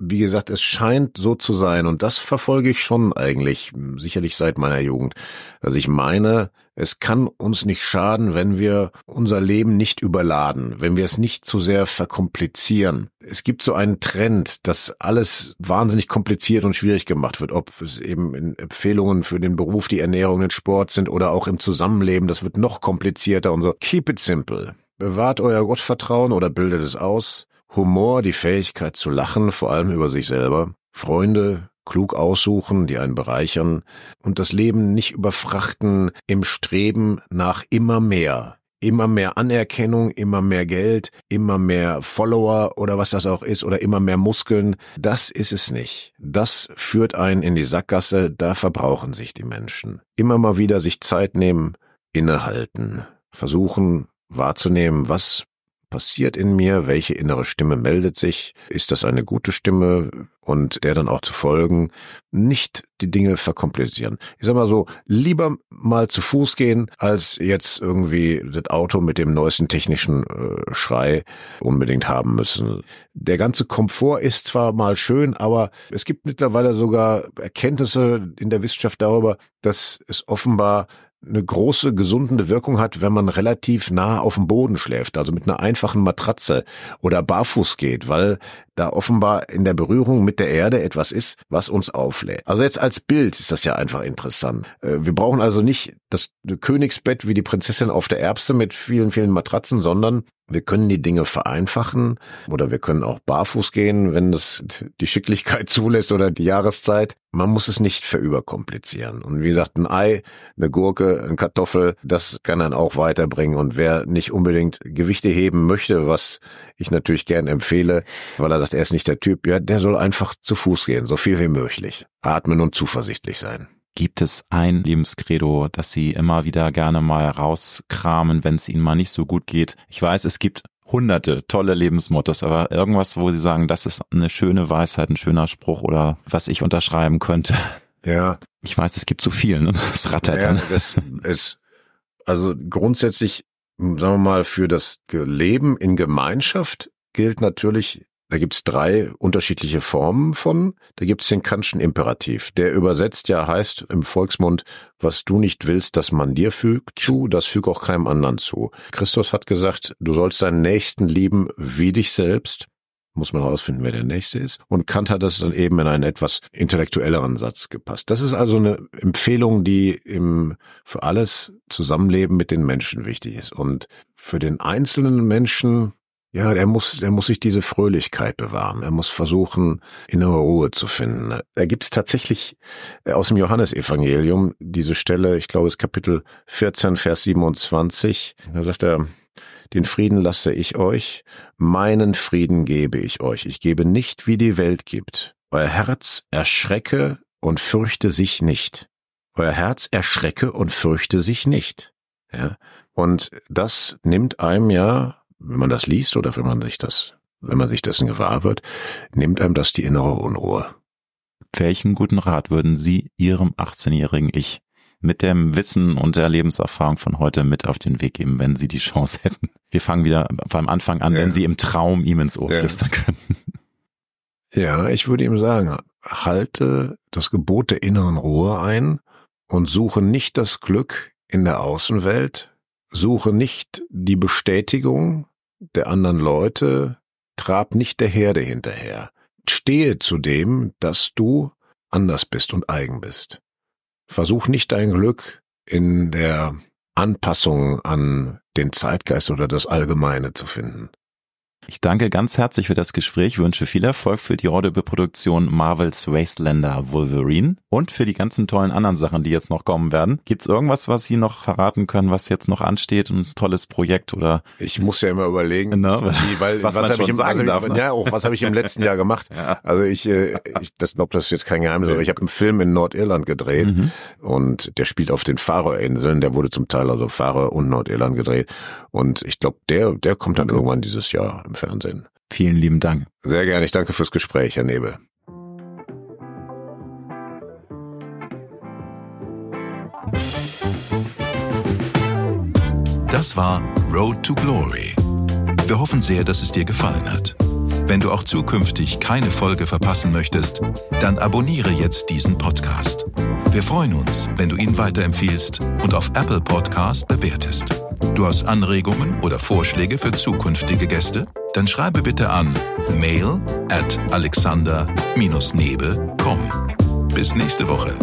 wie gesagt, es scheint so zu sein und das verfolge ich schon eigentlich, sicherlich seit meiner Jugend. Also ich meine, es kann uns nicht schaden, wenn wir unser Leben nicht überladen, wenn wir es nicht zu sehr verkomplizieren. Es gibt so einen Trend, dass alles wahnsinnig kompliziert und schwierig gemacht wird, ob es eben Empfehlungen für den Beruf, die Ernährung, den Sport sind oder auch im Zusammenleben, das wird noch komplizierter und so. Keep it simple. Bewahrt euer Gottvertrauen oder bildet es aus. Humor, die Fähigkeit zu lachen, vor allem über sich selber, Freunde klug aussuchen, die einen bereichern und das Leben nicht überfrachten im Streben nach immer mehr. Immer mehr Anerkennung, immer mehr Geld, immer mehr Follower oder was das auch ist oder immer mehr Muskeln. Das ist es nicht. Das führt einen in die Sackgasse, da verbrauchen sich die Menschen. Immer mal wieder sich Zeit nehmen, innehalten, versuchen wahrzunehmen, was passiert in mir, welche innere Stimme meldet sich, ist das eine gute Stimme und der dann auch zu folgen, nicht die Dinge verkomplizieren. Ich sag mal so, lieber mal zu Fuß gehen, als jetzt irgendwie das Auto mit dem neuesten technischen äh, Schrei unbedingt haben müssen. Der ganze Komfort ist zwar mal schön, aber es gibt mittlerweile sogar Erkenntnisse in der Wissenschaft darüber, dass es offenbar eine große gesundende Wirkung hat, wenn man relativ nah auf dem Boden schläft, also mit einer einfachen Matratze oder barfuß geht, weil da offenbar in der Berührung mit der Erde etwas ist, was uns auflädt. Also jetzt als Bild ist das ja einfach interessant. Äh, wir brauchen also nicht das Königsbett wie die Prinzessin auf der Erbse mit vielen, vielen Matratzen, sondern wir können die Dinge vereinfachen oder wir können auch barfuß gehen, wenn das die Schicklichkeit [LAUGHS] zulässt oder die Jahreszeit. Man muss es nicht verüberkomplizieren. Und wie gesagt, ein Ei, eine Gurke, eine Kartoffel, das kann dann auch weiterbringen. Und wer nicht unbedingt Gewichte heben möchte, was ich natürlich gern empfehle, weil er sagt, er ist nicht der Typ, ja, der soll einfach zu Fuß gehen, so viel wie möglich. Atmen und zuversichtlich sein. Gibt es ein Lebenskredo, das Sie immer wieder gerne mal rauskramen, wenn es Ihnen mal nicht so gut geht? Ich weiß, es gibt hunderte tolle Lebensmottos, aber irgendwas, wo Sie sagen, das ist eine schöne Weisheit, ein schöner Spruch oder was ich unterschreiben könnte. Ja. Ich weiß, es gibt zu viel, ne? Das rattert ja, dann. Das ist, also grundsätzlich, sagen wir mal, für das Leben in Gemeinschaft gilt natürlich da gibt's drei unterschiedliche Formen von. Da gibt's den Kantschen Imperativ. Der übersetzt ja heißt im Volksmund, was du nicht willst, dass man dir fügt zu, das füg auch keinem anderen zu. Christus hat gesagt, du sollst deinen Nächsten lieben wie dich selbst. Muss man herausfinden, wer der Nächste ist. Und Kant hat das dann eben in einen etwas intellektuelleren Satz gepasst. Das ist also eine Empfehlung, die im, für alles Zusammenleben mit den Menschen wichtig ist. Und für den einzelnen Menschen ja, der muss, der muss sich diese Fröhlichkeit bewahren. Er muss versuchen, innere Ruhe zu finden. Da gibt es tatsächlich äh, aus dem Johannesevangelium diese Stelle, ich glaube, es Kapitel 14, Vers 27. Da sagt er, den Frieden lasse ich euch, meinen Frieden gebe ich euch. Ich gebe nicht, wie die Welt gibt. Euer Herz erschrecke und fürchte sich nicht. Euer Herz erschrecke und fürchte sich nicht. Ja. Und das nimmt einem ja wenn man das liest oder wenn man sich das, wenn man sich dessen gewahr wird, nimmt einem das die innere Unruhe. Welchen guten Rat würden Sie Ihrem 18-jährigen Ich mit dem Wissen und der Lebenserfahrung von heute mit auf den Weg geben, wenn Sie die Chance hätten? Wir fangen wieder beim Anfang an, ja. wenn Sie im Traum ihm ins Ohr ja. flüstern könnten. Ja, ich würde ihm sagen, halte das Gebot der inneren Ruhe ein und suche nicht das Glück in der Außenwelt, suche nicht die Bestätigung der anderen Leute, trab nicht der Herde hinterher. Stehe zu dem, dass du anders bist und eigen bist. Versuch nicht dein Glück in der Anpassung an den Zeitgeist oder das Allgemeine zu finden. Ich danke ganz herzlich für das Gespräch, wünsche viel Erfolg für die Audible-Produktion Marvels Wastelander Wolverine und für die ganzen tollen anderen Sachen, die jetzt noch kommen werden. Gibt's irgendwas, was Sie noch verraten können, was jetzt noch ansteht? Ein tolles Projekt oder? Ich muss ja immer überlegen, ne? wie, weil, [LAUGHS] was, was habe ich im, sagen ne? ja, auch was habe ich im letzten Jahr gemacht? [LAUGHS] ja. Also ich, äh, ich das glaube, das ist jetzt kein Geheimnis, aber ich habe einen Film in Nordirland gedreht mhm. und der spielt auf den Faroe-Inseln. Der wurde zum Teil also Faroe und Nordirland gedreht und ich glaube, der, der kommt dann irgendwann dieses Jahr im Fernsehen. Vielen lieben Dank. Sehr gerne. Ich danke fürs Gespräch, Herr Nebel. Das war Road to Glory. Wir hoffen sehr, dass es dir gefallen hat. Wenn du auch zukünftig keine Folge verpassen möchtest, dann abonniere jetzt diesen Podcast. Wir freuen uns, wenn du ihn weiterempfiehlst und auf Apple Podcast bewertest. Du hast Anregungen oder Vorschläge für zukünftige Gäste? Dann schreibe bitte an mail at alexander-nebe.com. Bis nächste Woche.